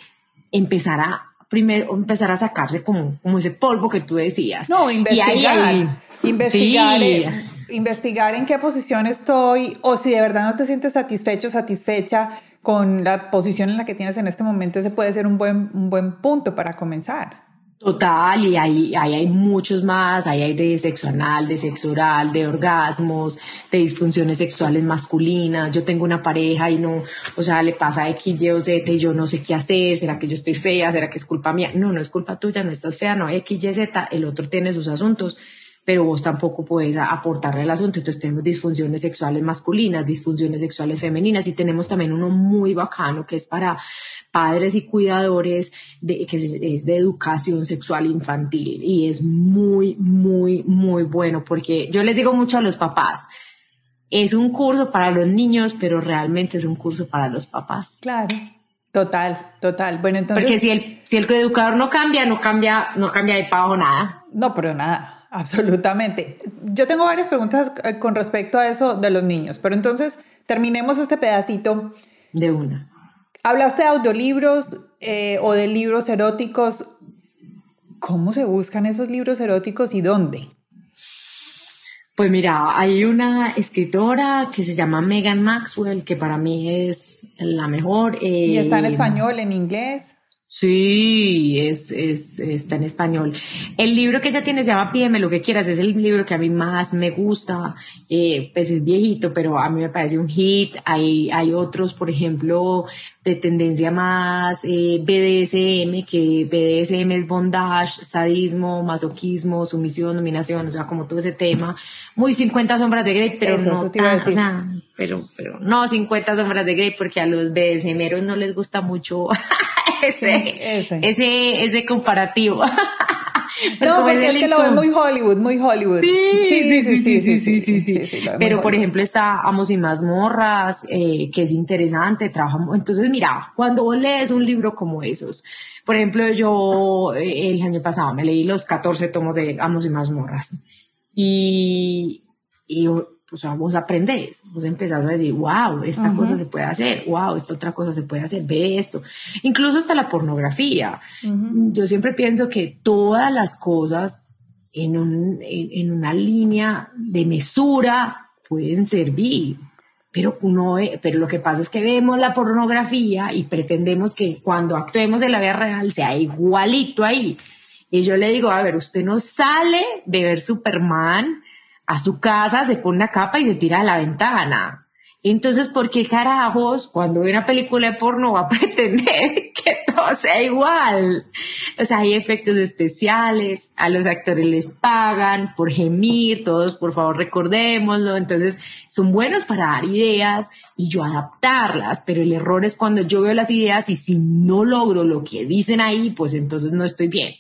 empezar a primero empezar a sacarse como, como ese polvo que tú decías. No, investigar. investigar, en, investigar en qué posición estoy o si de verdad no te sientes satisfecho, satisfecha con la posición en la que tienes en este momento, ese puede ser un buen, un buen punto para comenzar. Total, y ahí, ahí hay muchos más, ahí hay de sexo anal, de sexo oral, de orgasmos, de disfunciones sexuales masculinas, yo tengo una pareja y no, o sea, le pasa X, Y o Z y yo no sé qué hacer, será que yo estoy fea, será que es culpa mía, no, no es culpa tuya, no estás fea, no X, Y, Z, el otro tiene sus asuntos, pero vos tampoco puedes aportarle al asunto. Entonces tenemos disfunciones sexuales masculinas, disfunciones sexuales femeninas y tenemos también uno muy bacano que es para padres y cuidadores, de, que es, de educación sexual infantil y es muy, muy, muy bueno porque yo les digo mucho a los papás, es un curso para los niños, pero realmente es un curso para los papás. Claro. Total, total. Bueno, entonces. Porque si el, si el educador no cambia, no cambia, no cambia de pago nada. No, pero nada, absolutamente. Yo tengo varias preguntas eh, con respecto a eso de los niños, pero entonces terminemos este pedacito. De una. Hablaste de audiolibros eh, o de libros eróticos. ¿Cómo se buscan esos libros eróticos y dónde? Pues mira, hay una escritora que se llama Megan Maxwell, que para mí es la mejor. ¿Y está en eh, español, en inglés? Sí, es, es, está en español. El libro que ella tiene se llama Pídeme lo que quieras, es el libro que a mí más me gusta, eh, pues es viejito, pero a mí me parece un hit. Hay, hay otros, por ejemplo, de tendencia más eh, BDSM, que BDSM es bondage, sadismo, masoquismo, sumisión, dominación, o sea, como todo ese tema. Muy 50 sombras de Grey, pero no o sea, pero, pero no 50 sombras de Grey porque a los BDSMeros no les gusta mucho ese, ese. ese, comparativo. Pues no, porque es que lo ve muy Hollywood, muy Hollywood. Sí, sí, sí, sí, sí, sí, sí, Pero, por ejemplo, está Amos y Mazmorras, eh, que es interesante, trabajamos. Entonces, mira, cuando vos lees un libro como esos, por ejemplo, yo eh, el año pasado me leí los 14 tomos de Amos y Mazmorras. Y, y pues vos aprendes, vos empezás a decir, wow, esta cosa se puede hacer, wow, esta otra cosa se puede hacer, ve esto. Incluso hasta la pornografía. Yo siempre pienso que todas las cosas en, un, en, una línea de mesura pueden servir. Pero, uno, pero lo que pasa es que vemos la pornografía y pretendemos que cuando actuemos en la vida real sea igualito ahí. Y yo le digo, a ver, usted no sale de ver Superman a su casa, se pone una capa y se tira de la ventana. Entonces, ¿por qué carajos cuando ve una película de porno va a pretender que todo sea igual? O sea, hay efectos especiales, a los actores les pagan por gemir, todos por favor recordémoslo. Entonces, son buenos para dar ideas y yo adaptarlas, pero el error es cuando yo veo las ideas y si no logro lo que dicen ahí, pues entonces no estoy bien.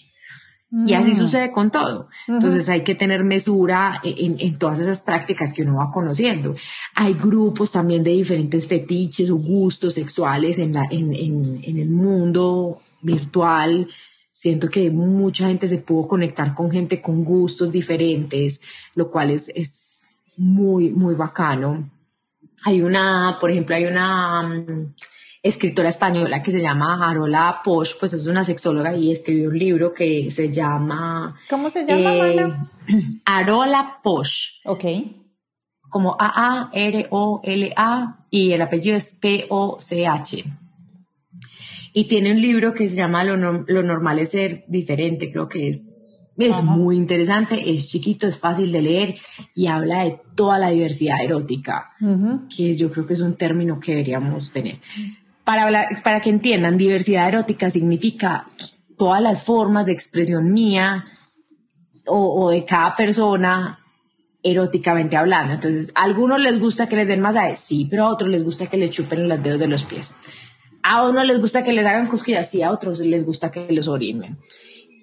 Y así mm. sucede con todo. Entonces hay que tener mesura en, todas esas prácticas que uno va conociendo. Hay grupos también de diferentes fetiches o gustos sexuales en, la, en, en, el mundo virtual. Siento que mucha gente se pudo conectar con gente con gustos diferentes, lo cual es, es muy, muy bacano. Hay una, por ejemplo, hay una mm, escritora española que se llama Arola Posh, pues es una sexóloga y escribió un libro que se llama... ¿Cómo se llama, eh, Arola Posh. Ok. Como A-A-R-O-L-A y el apellido es P-O-C-H. Y tiene un libro que se llama Lo, normal es ser diferente, creo que es es muy interesante, es chiquito, es fácil de leer y habla de toda la diversidad erótica, que yo creo que es un término que deberíamos tener para, hablar, para que entiendan, diversidad erótica significa todas las formas de expresión mía o, de cada persona eróticamente hablando. Entonces, a algunos les gusta que les den masajes, sí, pero a otros les gusta que les chupen los dedos de los pies. A unos les gusta que les hagan cosquillas, sí, a otros les gusta que los orimen.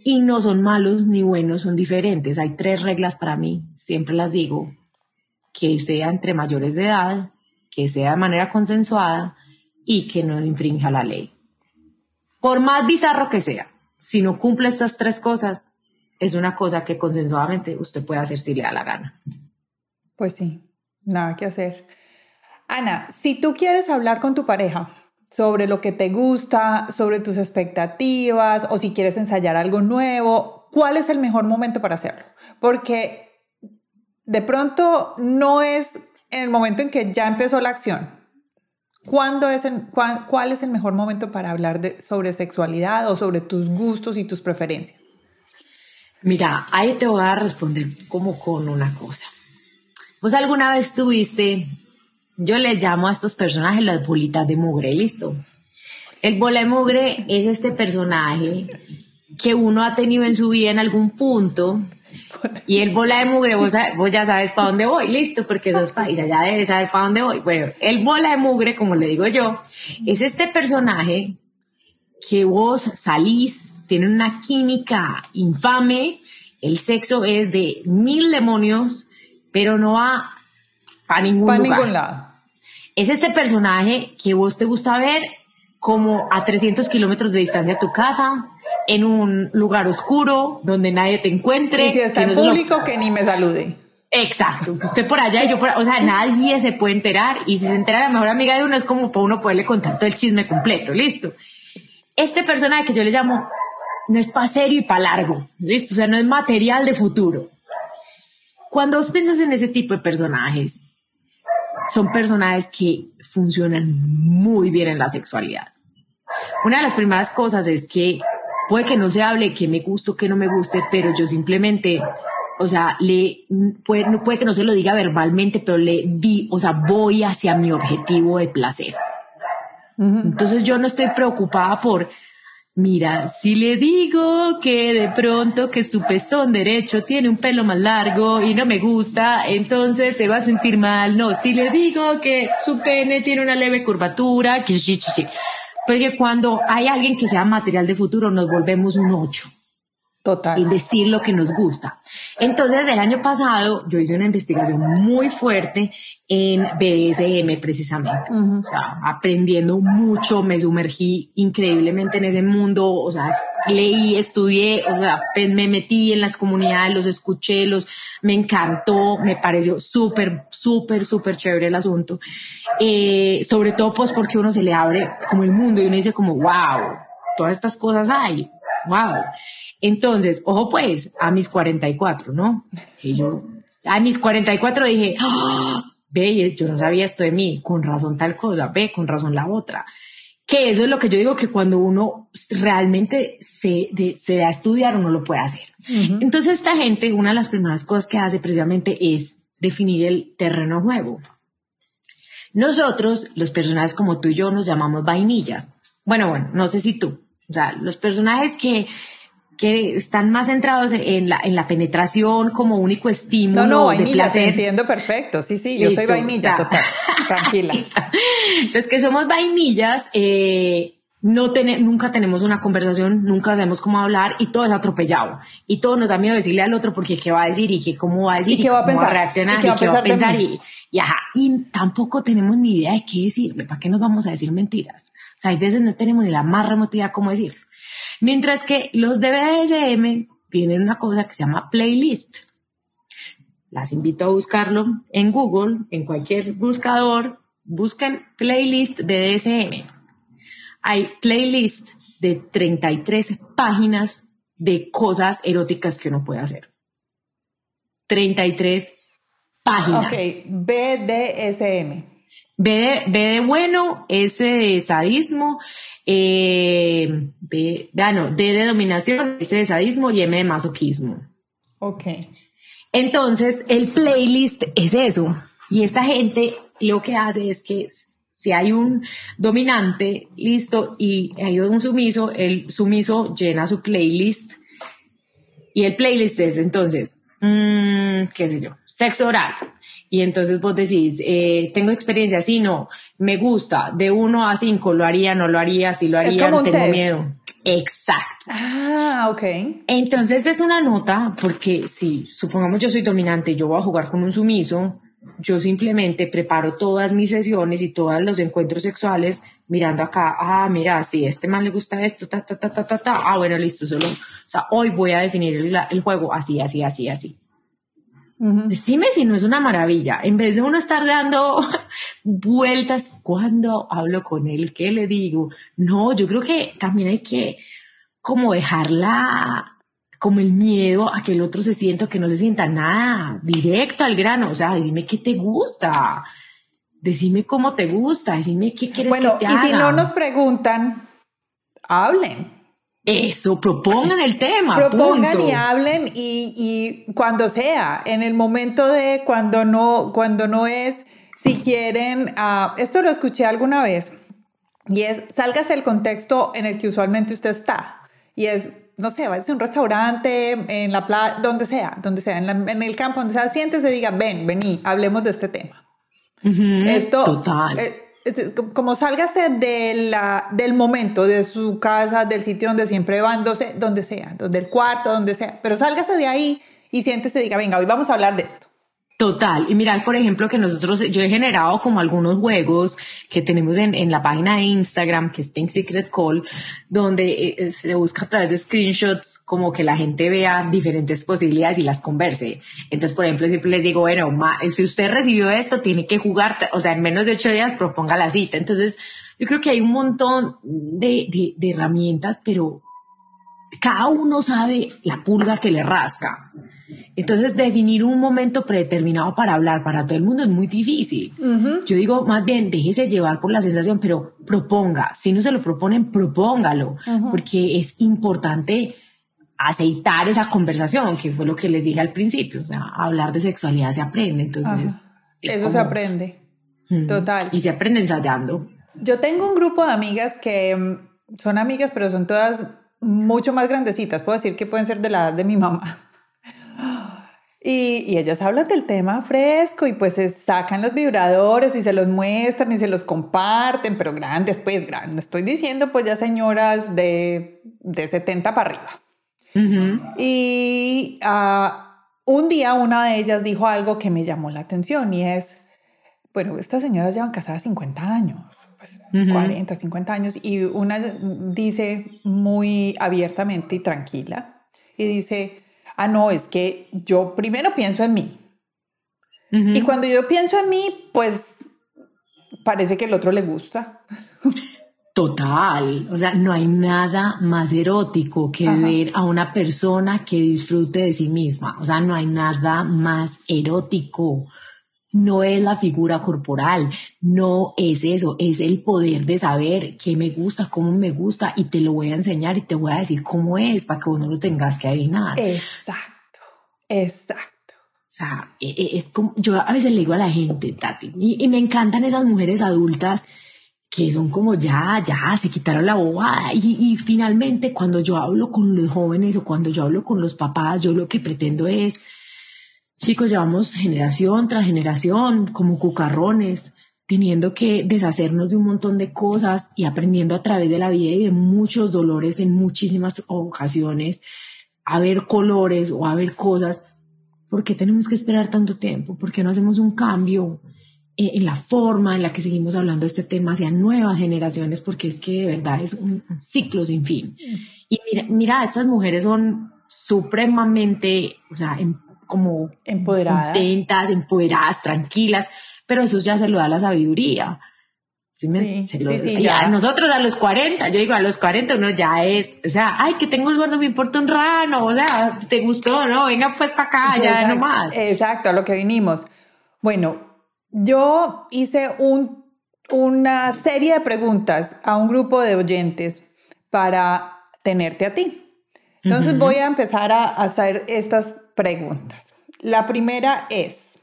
Y no son malos ni buenos, son diferentes. Hay tres reglas para mí, siempre las digo, que sea entre mayores de edad, que sea de manera consensuada y que no infrinja la ley. Por más bizarro que sea, si no cumple estas tres cosas, es una cosa que consensuadamente usted puede hacer si le da la gana. Pues sí, nada que hacer. Ana, si tú quieres hablar con tu pareja sobre lo que te gusta, sobre tus expectativas o si quieres ensayar algo nuevo, ¿cuál es el mejor momento para hacerlo? Porque de pronto no es en el momento en que ya empezó la acción, ¿Cuándo es cuál, es el mejor momento para hablar de, sobre sexualidad o sobre tus gustos y tus preferencias? Mira, ahí te voy a responder como con una cosa. ¿Vos alguna vez tuviste, yo le llamo a estos personajes las bolitas de mugre, listo? El bola de mugre es este personaje que uno ha tenido en su vida en algún punto y el bola de mugre, vos, ya sabes para dónde voy, listo, porque sos paisa, ya debes saber para dónde voy. Bueno, el bola de mugre, como le digo yo, es este personaje que vos salís, tiene una química infame, el sexo es de mil demonios, pero no va para ningún lugar. ningún lado. Es este personaje que vos te gusta ver como a 300 kilómetros de distancia de tu casa, en un lugar oscuro, donde nadie te encuentre. Y si está en público, que ni me salude. Exacto. Usted por allá y yo por O sea, nadie se puede enterar. Y si se entera la mejor amiga de uno, es como para uno poderle contar todo el chisme completo. Listo. Este personaje que yo le llamo no es para serio y para largo. Listo. O sea, no es material de futuro. Cuando vos piensas en ese tipo de personajes, son personajes que funcionan muy bien en la sexualidad. Una de las primeras cosas es que puede que no se hable que me guste o que no me guste, pero yo simplemente, o sea, le puede, no puede que no se lo diga verbalmente, pero le di, o sea, voy hacia mi objetivo de placer. Entonces yo no estoy preocupada por, mira, si le digo que de pronto que su pezón derecho tiene un pelo más largo y no me gusta, entonces se va a sentir mal. No, si le digo que su pene tiene una leve curvatura, que sí, sí, sí. Porque cuando hay alguien que sea material de futuro, nos volvemos un ocho. Total. Y vestir lo que nos gusta. Entonces, el año pasado yo hice una investigación muy fuerte en BSM precisamente. O sea, aprendiendo mucho, me sumergí increíblemente en ese mundo. O sea, leí, estudié, o sea, me metí en las comunidades, los escuché, los, me encantó, me pareció súper, súper, súper chévere el asunto. Eh, sobre todo pues porque uno se le abre como el mundo y uno dice como, wow, todas estas cosas hay wow. Entonces, ojo pues, a mis 44, ¿no? Y yo, a mis 44 dije, ¡Ah! ve, yo no sabía esto de mí, con razón tal cosa, ve, con razón la otra. Que eso es lo que yo digo que cuando uno realmente se, de- se da a estudiar, uno lo puede hacer. Entonces, esta gente, una de las primeras cosas que hace precisamente es definir el terreno juego. Nosotros, los personajes como tú y yo, nos llamamos vainillas. Bueno, bueno, no sé si tú. O sea, los personajes que, que están más centrados en la, en la penetración como único estímulo No, no, de vainilla, te placer. entiendo perfecto. Sí, sí, yo soy vainilla, ya. total. Tranquila. Los que somos vainillas, eh, no tene- nunca tenemos una conversación, nunca sabemos cómo hablar y todo es atropellado. Y todo nos da miedo decirle al otro porque qué va a decir y qué cómo va a decir ¿Y qué va a pensar? reaccionar ¿Y qué va a pensar de y, y ajá. Y tampoco tenemos ni idea de qué decirle. ¿Para qué nos vamos a decir mentiras? Sea, hay veces no tenemos ni la más remota idea cómo decir. Mientras que los de BDSM tienen una cosa que se llama playlist. Las invito a buscarlo en Google, en cualquier buscador. Busquen playlist de DSM. Hay playlist de 33 páginas de cosas eróticas que uno puede hacer. 33 páginas. Ok, BDSM. B de, B de bueno, de sadismo, eh, B, ah, no, D de dominación, S de sadismo y M de masoquismo. Ok. Entonces, el playlist es eso. Y esta gente lo que hace es que si hay un dominante, listo, y hay un sumiso, el sumiso llena su playlist. Y el playlist es entonces, mm, qué sé yo, sexo oral. Y entonces vos decís, eh, tengo experiencia, sí, no, me gusta, de uno a cinco, lo haría, no lo haría, si lo Es haría, como un tengo test. miedo. Exacto. Ah, ok. Entonces es una nota porque si supongamos yo soy dominante yo voy a jugar con un sumiso, yo simplemente preparo todas mis sesiones y todos los encuentros sexuales mirando acá, ah, mira, si a este man le gusta esto, ta, ta, ta, ta, ta, ta, ah, bueno, listo, solo, o sea, hoy voy a definir el, el juego así, así, así, así. Ujú. Decime si no es una maravilla. En vez de uno estar dando vueltas, cuando hablo con él? ¿Qué le digo? No, yo creo que también hay que como dejarla como el miedo a que el otro se sienta o que no se sienta nada, directo al grano. O sea, decime qué te gusta. Decime cómo te gusta, decime qué quieres Bueno, que y te si haga. no nos preguntan, hablen. Eso, propongan el tema. Propongan punto. y hablen y, y cuando sea, en el momento de cuando no, cuando no es, si quieren, ah, esto lo escuché alguna vez y es, sálgase del contexto en el que usualmente usted está y es, no sé, vaya a un restaurante, en la playa, donde sea, donde sea, en, la- en el campo, donde sea, siéntese diga, ven, vení, hablemos de este tema. Ujú, Esto, Total. eh, como sálgase de la, del momento, de su casa, del sitio donde siempre van, donde, donde sea, donde el cuarto, donde sea, pero sálgase de ahí y siéntese diga, venga, hoy vamos a hablar de esto. Total. Y mira, por ejemplo, que nosotros, yo he generado como algunos juegos que tenemos en, en la página de Instagram, que es Think Secret Call, donde eh, eh, se busca a través de screenshots como que la gente vea diferentes posibilidades y las converse. Entonces, por ejemplo, siempre les digo, bueno, si usted recibió esto, tiene que jugar, o sea, en menos de ocho días proponga la cita. Entonces, yo creo que hay un montón de, de, de herramientas, pero cada uno sabe la pulga que le rasca. Entonces, definir un momento predeterminado para hablar para todo el mundo es muy difícil. Yo digo, más bien, déjese llevar por la sensación, pero proponga. Si no se lo proponen, propóngalo, porque es importante aceitar esa conversación, que fue lo que les dije al principio. O sea, hablar de sexualidad se aprende. Entonces, eso se aprende. Total. Y se aprende ensayando. Yo tengo un grupo de amigas que mm, son amigas, pero son todas mucho más grandecitas. Puedo decir que pueden ser de la edad de mi mamá. Y, ellas hablan del tema fresco y pues se sacan los vibradores y se los muestran y se los comparten, pero grandes, pues grandes. Estoy diciendo pues ya señoras de, de 70 para arriba. Y uh, un día una de ellas dijo algo que me llamó la atención y es, bueno, estas señoras llevan casadas 50 años, pues 40, 50 años y una dice muy abiertamente y tranquila y dice, ah, no, es que yo primero pienso en mí. Y cuando yo pienso en mí, pues parece que el otro le gusta. Total, o sea, no hay nada más erótico que ver a una persona que disfrute de sí misma, o sea, no hay nada más erótico no es la figura corporal, no es eso, es el poder de saber qué me gusta, cómo me gusta y te lo voy a enseñar y te voy a decir cómo es para que vos no lo tengas que adivinar. Exacto, exacto. O sea, e, e, es como, yo a veces le digo a la gente, Tati, y, me encantan esas mujeres adultas que son como ya, ya, se quitaron la bobada. Y, y finalmente cuando yo hablo con los jóvenes o cuando yo hablo con los papás, yo lo que pretendo es Chicos, llevamos generación tras generación como cucarrones, teniendo que deshacernos de un montón de cosas y aprendiendo a través de la vida y de muchos dolores en muchísimas ocasiones a ver colores o a ver cosas. ¿Por qué tenemos que esperar tanto tiempo? ¿Por qué no hacemos un cambio en la forma en la que seguimos hablando de este tema hacia nuevas generaciones? Porque es que de verdad es un, ciclo sin fin. Mm. Y mira, mira, estas mujeres son supremamente, o sea, como empoderadas, contentas, empoderadas, tranquilas, pero eso ya se lo da la sabiduría. Sí, sí, sí, ya. nosotros a los 40, yo digo a los 40 uno ya es, o sea, ay, que tengo el gordo, me importa un rano, o sea, te gustó, ¿no? Venga pues para acá, ya no más. Exacto, a lo que vinimos. Bueno, yo hice un, una serie de preguntas a un grupo de oyentes para tenerte a ti. Entonces voy a empezar a hacer estas preguntas. La primera es,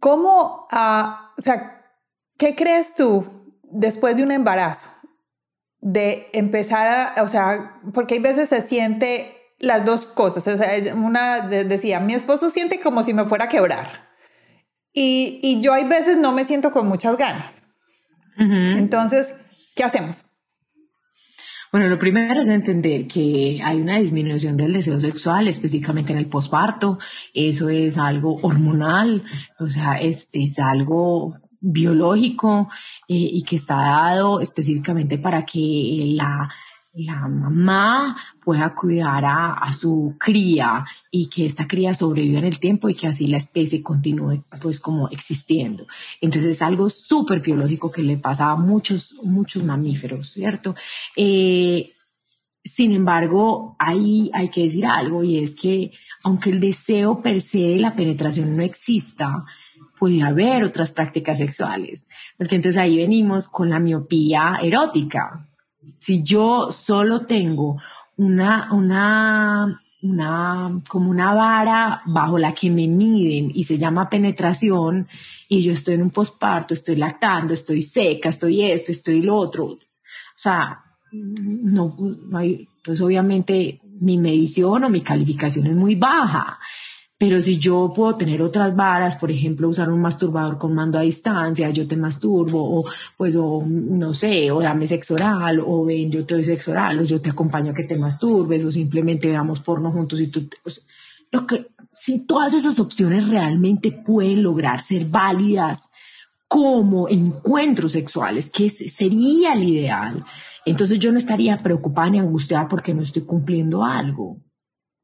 ¿cómo, uh, o sea, qué crees tú después de un embarazo? De empezar a, o sea, porque hay veces se siente las dos cosas. O sea, una decía, mi esposo siente como si me fuera a quebrar. Y, y yo hay veces no me siento con muchas ganas. Entonces, ¿qué hacemos? Bueno, lo primero es entender que hay una disminución del deseo sexual, específicamente en el posparto. Eso es algo hormonal, o sea, es, es algo biológico eh, y que está dado específicamente para que la la mamá pueda cuidar a, su cría y que esta cría sobreviva en el tiempo y que así la especie continúe pues como existiendo. Entonces es algo súper biológico que le pasa a muchos, muchos mamíferos, ¿cierto? Eh, sin embargo, ahí hay que decir algo y es que aunque el deseo per se de la penetración no exista, puede haber otras prácticas sexuales, porque entonces ahí venimos con la miopía erótica, si yo solo tengo una, una, una, como una vara bajo la que me miden y se llama penetración y yo estoy en un posparto, estoy lactando, estoy seca, estoy esto, estoy lo otro. O sea, no, no hay, pues obviamente mi medición o mi calificación es muy baja. Pero si yo puedo tener otras varas, por ejemplo, usar un masturbador con mando a distancia, yo te masturbo, o pues, o no sé, o dame sexo oral, o ven, yo te doy sexo oral, o yo te acompaño a que te masturbes, o simplemente veamos porno juntos y tú, lo que, si todas esas opciones realmente pueden lograr ser válidas como encuentros sexuales, que sería el ideal, entonces yo no estaría preocupada ni angustiada porque no estoy cumpliendo algo.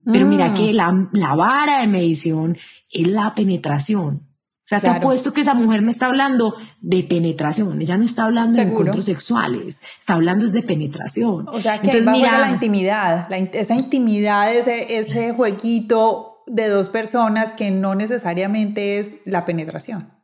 Pero mira mm. que la, la, vara de medición es la penetración. O sea, te apuesto que esa mujer me está hablando de penetración. Ella no está hablando de encuentros sexuales. Está hablando es de penetración. O sea, que Entonces, mira, la intimidad. esa intimidad, ese, ese jueguito de dos personas que no necesariamente es la penetración.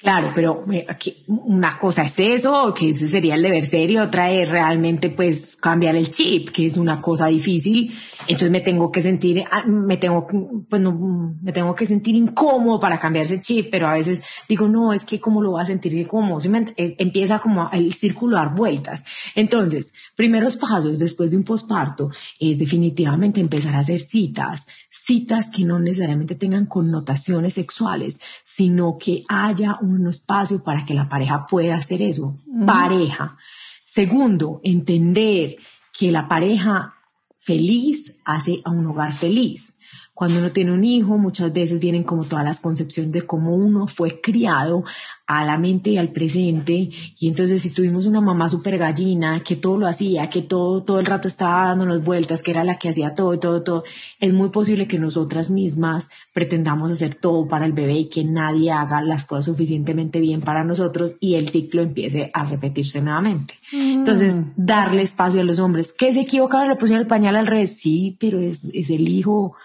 Claro, pero aquí una cosa es eso, que ese sería el deber ser, y otra es realmente pues cambiar el chip, que es una cosa difícil. Entonces me tengo que sentir, ah, me tengo, pues no, me tengo que sentir incómodo para cambiar ese chip, pero a veces digo, no, es que cómo lo voy a sentir incómodo. Eh, empieza como el círculo dar vueltas. Entonces, primeros pasos después de un posparto es definitivamente empezar a hacer citas, citas que no necesariamente tengan connotaciones sexuales, sino que haya un espacio para que la pareja pueda hacer eso. Pareja. Segundo, entender que la pareja feliz hace a un hogar feliz. Cuando uno tiene un hijo, muchas veces vienen como todas las concepciones de cómo uno fue criado a la mente y al presente. Y entonces si tuvimos una mamá súper gallina, que todo lo hacía, que todo, todo el rato estaba dándonos vueltas, que era la que hacía todo, todo, todo, es muy posible que nosotras mismas pretendamos hacer todo para el bebé y que nadie haga las cosas suficientemente bien para nosotros y el ciclo empiece a repetirse nuevamente. Entonces, mm. darle espacio a los hombres. que se equivocaron? Le pusieron el pañal al revés. Sí, pero es, es el hijo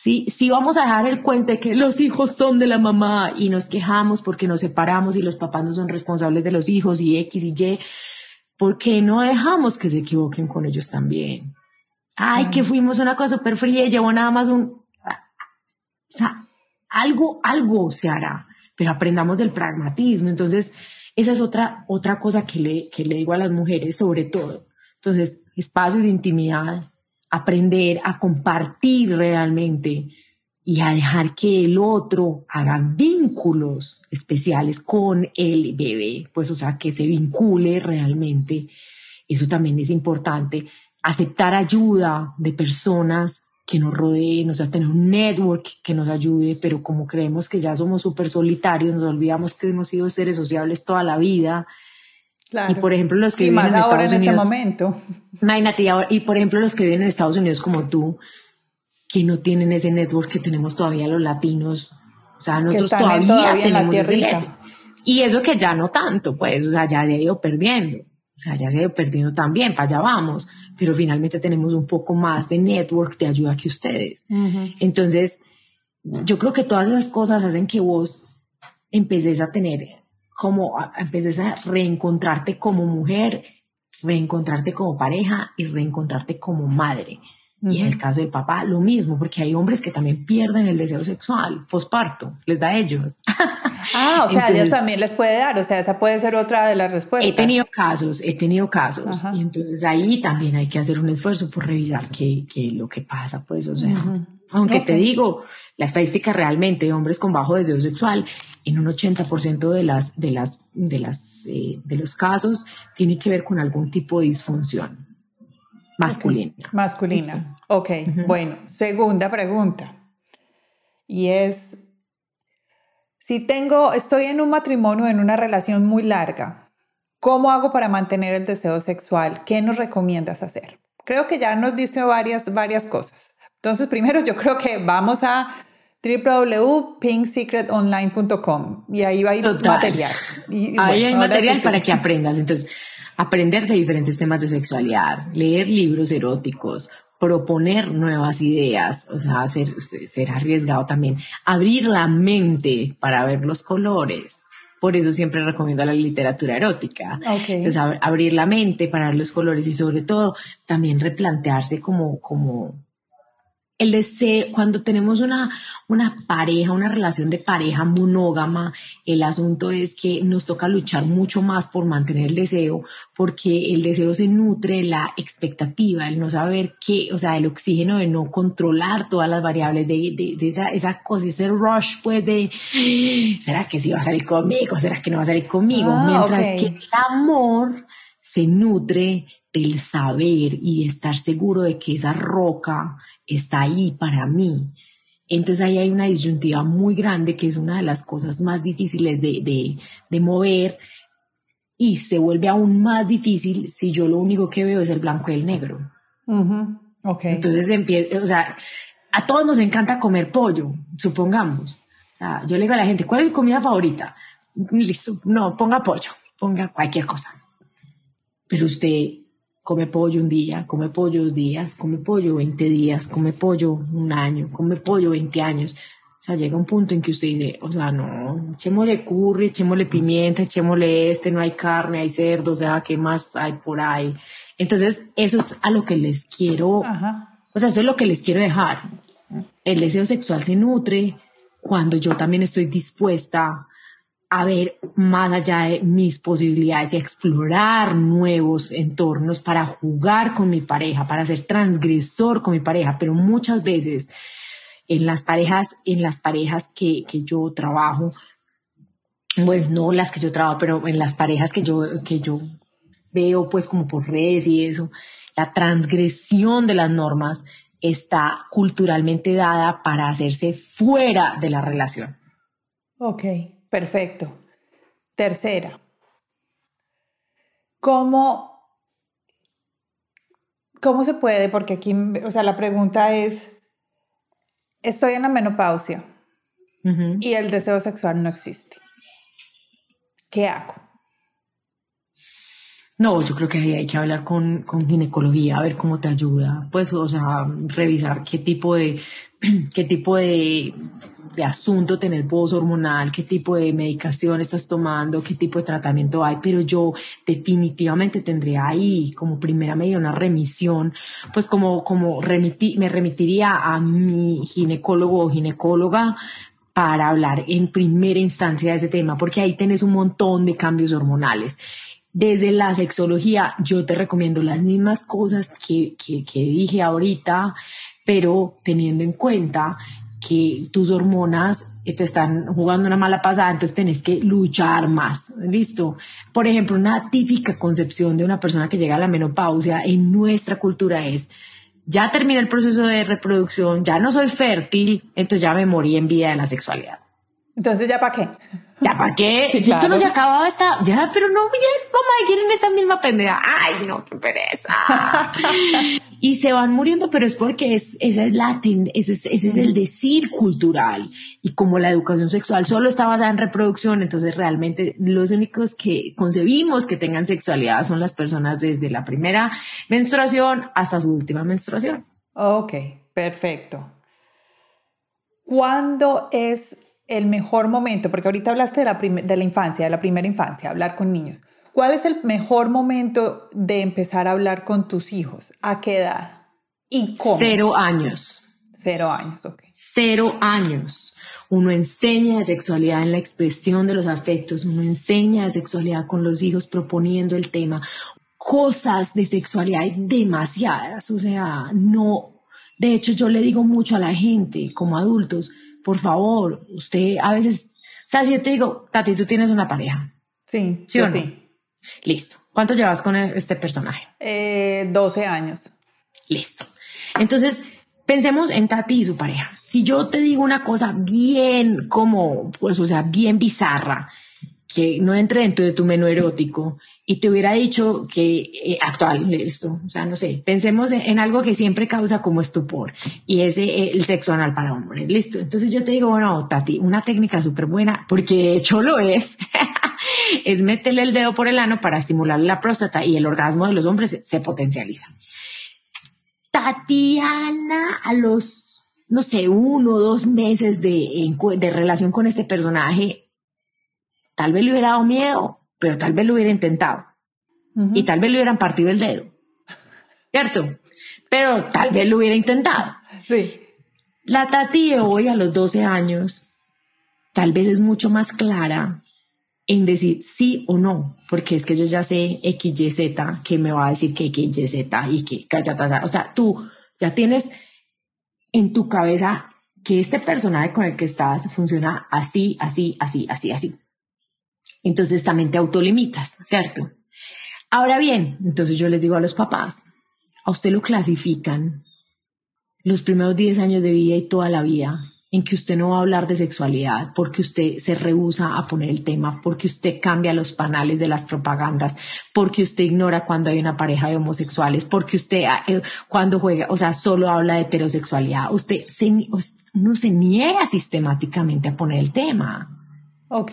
Sí, sí vamos a dejar el cuento de que los hijos son de la mamá y nos quejamos porque nos separamos y los papás no son responsables de los hijos y X y Y, ¿por qué no dejamos que se equivoquen con ellos también? Ay, que fuimos una cosa súper fría y llevó nada más un... O sea, algo, algo se hará, pero aprendamos del pragmatismo. Entonces, esa es otra, otra cosa que le, que le digo a las mujeres sobre todo. Entonces, espacio de intimidad, aprender a compartir realmente y a dejar que el otro haga vínculos especiales con el bebé, pues o sea, que se vincule realmente. Eso también es importante. Aceptar ayuda de personas que nos rodeen, o sea, tener un network que nos ayude, pero como creemos que ya somos súper solitarios, nos olvidamos que hemos sido seres sociables toda la vida y por ejemplo, los que viven en Estados en este Unidos. Este momento. Imagínate, y por ejemplo, los que viven en Estados Unidos como tú, que no tienen ese network que tenemos todavía los latinos. O sea, nosotros todavía, tenemos ese Y eso que ya no tanto, pues, o sea, ya se ha ido perdiendo. O sea, ya se ha ido perdiendo también, para allá vamos. Pero finalmente tenemos un poco más de network de ayuda que ustedes. Entonces, yo creo que todas esas cosas hacen que vos empeces a tener como empiezas a reencontrarte como mujer, reencontrarte como pareja y reencontrarte como madre. Y en el caso del papá, lo mismo, porque hay hombres que también pierden el deseo sexual posparto, les da a ellos. Ah, o sea, a ellos también les puede dar, o sea, esa puede ser otra de las respuestas. He tenido casos, he tenido casos, y entonces ahí también hay que hacer un esfuerzo por revisar qué, qué es lo que pasa, pues, o sea, aunque te digo, la estadística realmente de hombres con bajo deseo sexual en un 80% de las de las de las eh, de los casos tiene que ver con algún tipo de disfunción masculina. Masculina. Ok, bueno, segunda pregunta. Y es si tengo estoy en un matrimonio en una relación muy larga, ¿cómo hago para mantener el deseo sexual? ¿Qué nos recomiendas hacer? Creo que ya nos diste varias varias cosas. Entonces, primero yo creo que vamos a www.pinksecretonline.com y ahí va a ir material. ahí hay material para que aprendas. Entonces, aprender de diferentes temas de sexualidad, leer libros eróticos, proponer nuevas ideas, o sea, ser, ser arriesgado también, abrir la mente para ver los colores. Por eso siempre recomiendo la literatura erótica. Entonces, abrir la mente para ver los colores y sobre todo también replantearse como, como, el deseo, cuando tenemos una, una pareja, una relación de pareja monógama, el asunto es que nos toca luchar mucho más por mantener el deseo, porque el deseo se nutre de la expectativa, el no saber qué, o sea, el oxígeno de no controlar todas las variables de, de, esa, esa cosa, ese rush, pues de, ¿será que sí va a salir conmigo? ¿Será que no va a salir conmigo? Ah, Mientras que el amor se nutre del saber y estar seguro de que esa roca está ahí para mí. Entonces ahí hay una disyuntiva muy grande que es una de las cosas más difíciles de, de, mover y se vuelve aún más difícil si yo lo único que veo es el blanco y el negro. okay. Entonces empieza, o sea, a todos nos encanta comer pollo, supongamos. O sea, yo le digo a la gente, ¿cuál es mi comida favorita? Listo, no, ponga pollo, ponga cualquier cosa. Pero usted come pollo un día, come pollo dos días, come pollo 20 días, come pollo un año, come pollo 20 años. O sea, llega un punto en que usted dice, o sea, no, echémosle curry, echémosle pimienta, echémosle este, no hay carne, hay cerdo, o sea, ¿qué más hay por ahí? Entonces, eso es a lo que les quiero, o sea, eso es lo que les quiero dejar. El deseo sexual se nutre cuando yo también estoy dispuesta a ver más allá de mis posibilidades y explorar nuevos entornos para jugar con mi pareja, para ser transgresor con mi pareja, pero muchas veces en las parejas, en las parejas que, que yo trabajo, bueno, no las que yo trabajo, pero en las parejas que yo, que yo veo pues como por redes y eso, la transgresión de las normas está culturalmente dada para hacerse fuera de la relación. Ok. Perfecto. Tercera, ¿cómo, cómo se puede? Porque aquí, o sea, la pregunta es, estoy en la menopausia y el deseo sexual no existe. ¿Qué hago? No, yo creo que hay que hablar con, con, ginecología, a ver cómo te ayuda. Pues, o sea, revisar qué tipo de, qué tipo de de asunto tenés vos hormonal, qué tipo de medicación estás tomando, qué tipo de tratamiento hay, pero yo definitivamente tendría ahí como primera medida una remisión, pues como, como me remitiría a mi ginecólogo o ginecóloga para hablar en primera instancia de ese tema, porque ahí tenés un montón de cambios hormonales. Desde la sexología, yo te recomiendo las mismas cosas que, que, dije ahorita, pero teniendo en cuenta que tus hormonas te están jugando una mala pasada, entonces tenés que luchar más. ¿Listo? Por ejemplo, una típica concepción de una persona que llega a la menopausia en nuestra cultura es, ya terminé el proceso de reproducción, ya no soy fértil, entonces ya me morí en vida de la sexualidad. Entonces, ¿ya para qué? ¿Ya para qué? Esto no se acababa esta, ya, pero no, ya como quieren esta misma pendeja. Ay, no, qué pereza. y se van muriendo, pero es porque es, esa es la, ese es, ese es el decir cultural. Y como la educación sexual solo está basada en reproducción, entonces realmente los únicos que concebimos que tengan sexualidad son las personas desde la primera menstruación hasta su última menstruación. Ok, perfecto. ¿Cuándo es el mejor momento? Porque ahorita hablaste de la, de la infancia, de la primera infancia, hablar con niños. ¿Cuál es el mejor momento de empezar a hablar con tus hijos? ¿A qué edad? ¿Y cómo? Cero años. Cero años, ok. Cero años. Uno enseña de sexualidad en la expresión de los afectos, uno enseña de sexualidad con los hijos proponiendo el tema. Cosas de sexualidad hay demasiadas, o sea, no. De hecho, yo le digo mucho a la gente como adultos, por favor, usted a veces, o sea, si yo te digo, Tati, tú tienes una pareja. Sí, ¿Sí o sí. Listo. ¿Cuánto llevas con este personaje? Eh, 12 años. Listo. Entonces, pensemos en Tati y su pareja. Si yo te digo una cosa bien como, pues, o sea, bien bizarra, que no entre dentro de tu menú erótico y te hubiera dicho que eh, actual esto, o sea, no sé, pensemos en, algo que siempre causa como estupor y es eh, el sexo anal para hombres, listo. Entonces yo te digo, bueno, Tati, una técnica súper buena, porque de hecho lo es, es meterle el dedo por el ano para estimular la próstata y el orgasmo de los hombres se, potencializa. Tatiana a los, no sé, uno o dos meses de, de relación con este personaje, tal vez le hubiera dado miedo, pero tal vez lo hubiera intentado y tal vez le hubieran partido el dedo, ¿cierto? Pero tal vez lo hubiera intentado. Sí. La Tati de hoy a los 12 años tal vez es mucho más clara en decir sí o no, porque es que yo ya sé X, Y, Z, que me va a decir que X, Y, Z y que, o sea, tú ya tienes en tu cabeza que este personaje con el que estás funciona así, así, así, así, así. Entonces también te autolimitas, ¿cierto? Ahora bien, entonces yo les digo a los papás, a usted lo clasifican los primeros 10 años de vida y toda la vida en que usted no va a hablar de sexualidad, porque usted se rehúsa a poner el tema, porque usted cambia los panales de las propagandas, porque usted ignora cuando hay una pareja de homosexuales, porque usted eh, cuando juega, o sea, solo habla de heterosexualidad. Usted se, uno se niega sistemáticamente a poner el tema. Ok.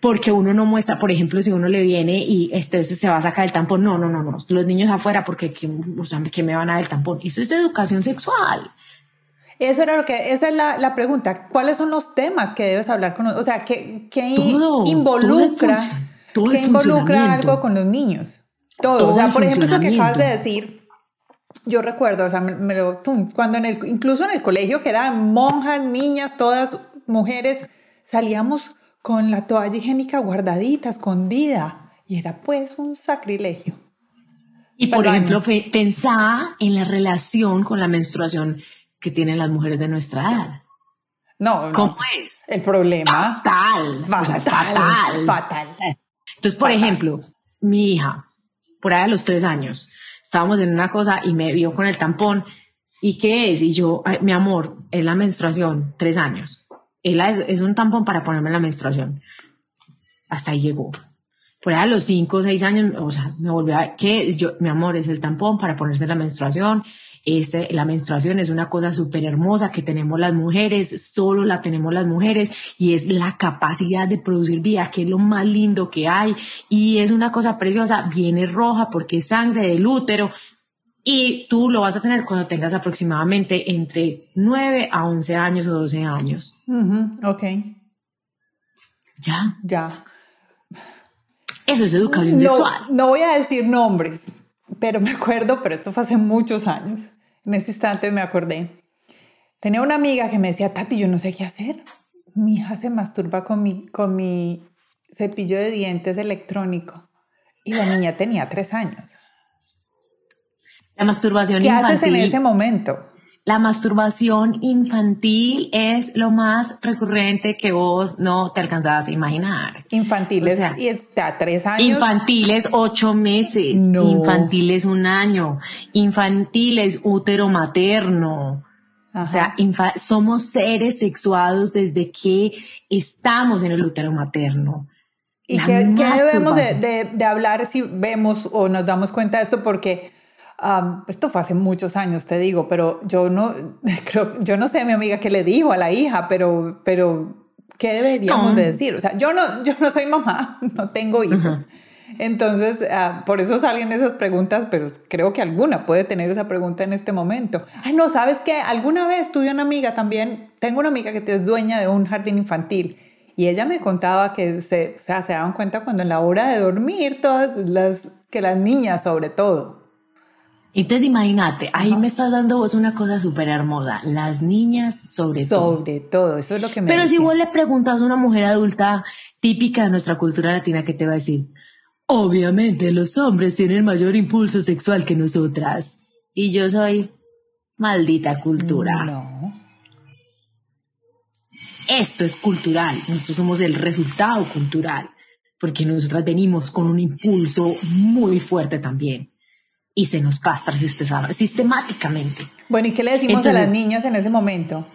Porque uno no muestra, por ejemplo, si uno le viene y este se va a sacar el tampón, no, no, no, no, los niños afuera porque ¿qué, o me van a dar el tampón? Eso es educación sexual. Eso era lo que, esa es la, pregunta. ¿Cuáles son los temas que debes hablar con, o sea, qué, involucra, qué involucra algo con los niños? Todo. o sea, por ejemplo, eso que acabas de decir, yo recuerdo, o sea, me, lo, cuando en el, incluso en el colegio que eran monjas, niñas, todas mujeres, salíamos con la toalla higiénica guardadita, escondida, y era pues un sacrilegio. Y por ejemplo, pensaba en la relación con la menstruación que tienen las mujeres de nuestra edad. No, ¿Cómo es? El problema. Fatal. Fatal. fatal. fatal. Entonces, por ejemplo, mi hija, por ahí a los tres años, estábamos en una cosa y me vio con el tampón. ¿Y qué es? Y yo, mi amor, es la menstruación, tres años. Es, es un tampón para ponerme la menstruación. Hasta ahí llegó. Por ahí a los cinco o seis años, o sea, me volvió a, ¿qué? Yo, mi amor, es el tampón para ponerse la menstruación este, la menstruación es una cosa súper hermosa que tenemos las mujeres, solo la tenemos las mujeres y es la capacidad de producir vida, que es lo más lindo que hay y es una cosa preciosa, viene roja porque es sangre del útero y tú lo vas a tener cuando tengas aproximadamente entre 9 a 11 años o 12 años. ok. Ya. Ya. Eso es educación sexual. No voy a decir nombres, pero me acuerdo, pero esto fue hace muchos años. En este instante me acordé. Tenía una amiga que me decía, Tati, yo no sé qué hacer. Mi hija se masturba con mi, con mi cepillo de dientes electrónico. Y la niña tenía tres años. La masturbación ¿Qué haces en ese momento? La masturbación infantil es lo más recurrente que vos no te alcanzabas a imaginar. Infantiles y está tres años. Infantiles ocho meses. Infantiles un año. Infantiles útero materno. O sea, somos seres sexuados desde que estamos en el útero materno. ¿Y qué, debemos de, de hablar si vemos o nos damos cuenta de esto? Porque esto fue hace muchos años, te digo, pero yo no creo, yo no sé mi amiga qué le dijo a la hija, pero, pero ¿qué deberíamos de decir? O sea, yo no, yo no soy mamá, no tengo hijos. Entonces, ah, por eso salen esas preguntas, pero creo que alguna puede tener esa pregunta en este momento. Ay, no, ¿sabes qué? Alguna vez tuve una amiga también, tengo una amiga que es dueña de un jardín infantil y ella me contaba que se, o sea, se daban cuenta cuando en la hora de dormir, todas las, que las niñas sobre todo, entonces imagínate, ahí me estás dando vos una cosa súper hermosa, las niñas sobre, todo. Sobre todo, eso es lo que me Pero si vos le preguntas a una mujer adulta típica de nuestra cultura latina, ¿qué te va a decir? Obviamente los hombres tienen mayor impulso sexual que nosotras. Y yo soy maldita cultura. No. Esto es cultural, nosotros somos el resultado cultural, porque nosotras venimos con un impulso muy fuerte también y se nos castra sistemáticamente. Bueno, ¿y qué le decimos a las niñas en ese momento?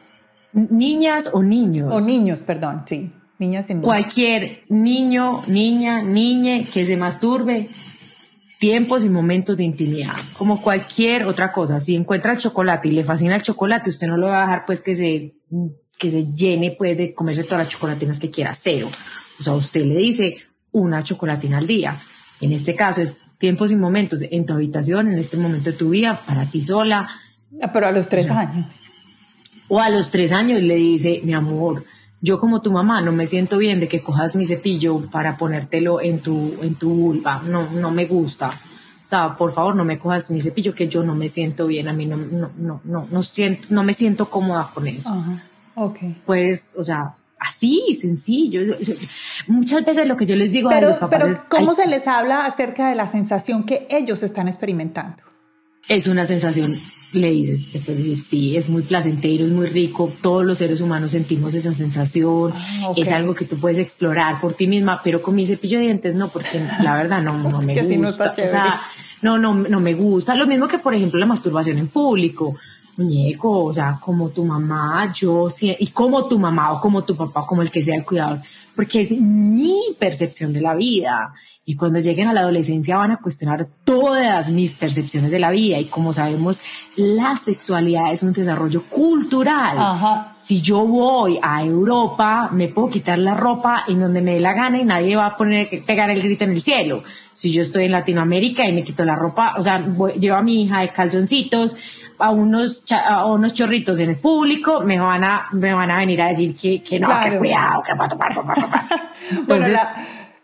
Niñas o niños. O niños, perdón, sí. Niñas y niños. Cualquier niño, niña, niñe que se masturbe, tiempos y momentos de intimidad, como cualquier otra cosa. Si encuentra el chocolate y le fascina el chocolate, usted no lo va a dejar pues que se, que se llene pues de comerse todas las chocolatinas que quiera, cero. O sea, usted le dice una chocolatina al día. En este caso es tiempos y momentos en tu habitación, en este momento de tu vida, para ti sola. Ah, pero a los tres años. O a los tres años le dice, mi amor, yo como tu mamá no me siento bien de que cojas mi cepillo para ponértelo en tu, en tu vulva, no, no me gusta. O sea, por favor, no me cojas mi cepillo que yo no me siento bien, a mí no, no, no, no, no, siento, no me siento cómoda con eso. Ajá, ok. Pues, o sea, así, sencillo. Muchas veces lo que yo les digo pero, a los papás Pero ¿cómo se les habla acerca de la sensación que ellos están experimentando? Es una sensación, le dices, te puedes decir, sí, es muy placentero, es muy rico, todos los seres humanos sentimos esa sensación, ah, es algo que tú puedes explorar por ti misma, pero con mi cepillo de dientes no, porque la verdad no, no me gusta. no, está o sea, no, no, no me gusta. Lo mismo que, por ejemplo, la masturbación en público muñeco, o sea, como tu mamá, yo, y como tu mamá o como tu papá, como el que sea el cuidador, porque es mi percepción de la vida. Y cuando lleguen a la adolescencia van a cuestionar todas mis percepciones de la vida. Y como sabemos, la sexualidad es un desarrollo cultural. Si yo voy a Europa, me puedo quitar la ropa en donde me dé la gana y nadie va a poner, pegar el grito en el cielo. Si yo estoy en Latinoamérica y me quito la ropa, o sea, llevo a mi hija de calzoncitos, a unos, a unos chorritos en el público, me van a, me van a venir a decir que, que no, que cuidado, que va tomar, Entonces,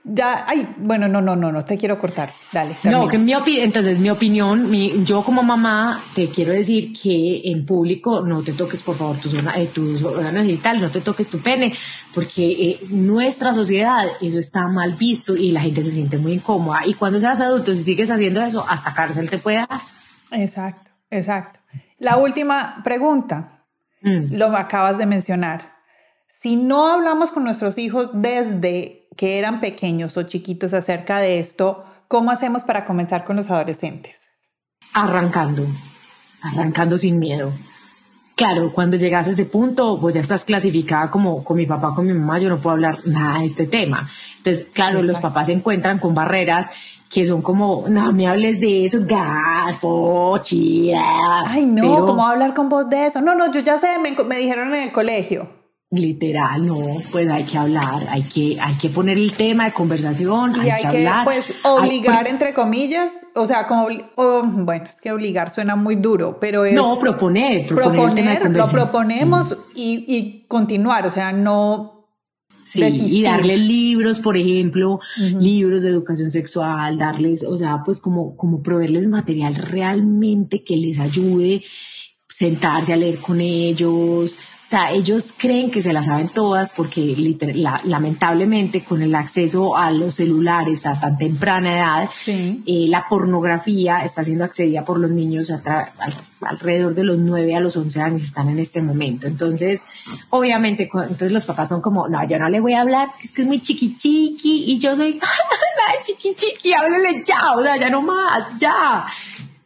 ya, ay, bueno, no, no, no, no te quiero cortar. Dale. No, que mi entonces mi opinión, mi, yo como mamá te quiero decir que en público no te toques por favor tus, eh, tus órganos genitales, no te toques tu pene, porque eh, nuestra sociedad eso está mal visto y la gente se siente muy incómoda. Y cuando seas adulto, si sigues haciendo eso, hasta cárcel te puede dar. Exacto, exacto. La última pregunta, mm. lo acabas de mencionar. Si no hablamos con nuestros hijos desde que eran pequeños o chiquitos acerca de esto, ¿cómo hacemos para comenzar con los adolescentes? Arrancando, arrancando sin miedo. Claro, cuando llegas a ese punto, pues ya estás clasificada como con mi papá, con mi mamá, yo no puedo hablar nada de este tema. Entonces, claro, los papás se encuentran con barreras que son como, no me hables de eso, gas, pochida. Ay, no, ¿cómo hablar con vos de eso? No, no, yo ya sé, me dijeron en el colegio literal, no, pues hay que hablar, hay que, hay que poner el tema de conversación. Y hay, que, pues, obligar, entre comillas, o sea, como, bueno, es que obligar suena muy duro, pero es... No, proponer, proponer, lo proponemos y, y, continuar, o sea, no... Sí, y darle libros, por ejemplo, libros de educación sexual, darles, o sea, pues como, como proveerles material realmente que les ayude, sentarse a leer con ellos, sea, ellos creen que se las saben todas porque lamentablemente con el acceso a los celulares a tan temprana edad, eh, la pornografía está siendo accedida por los niños alrededor de los 9 a los 11 años están en este momento. Entonces, obviamente, entonces los papás son como, no, yo no le voy a hablar, es que es muy chiqui chiqui y yo soy, la chiqui chiqui, háblele ya, o sea, ya no más, ya.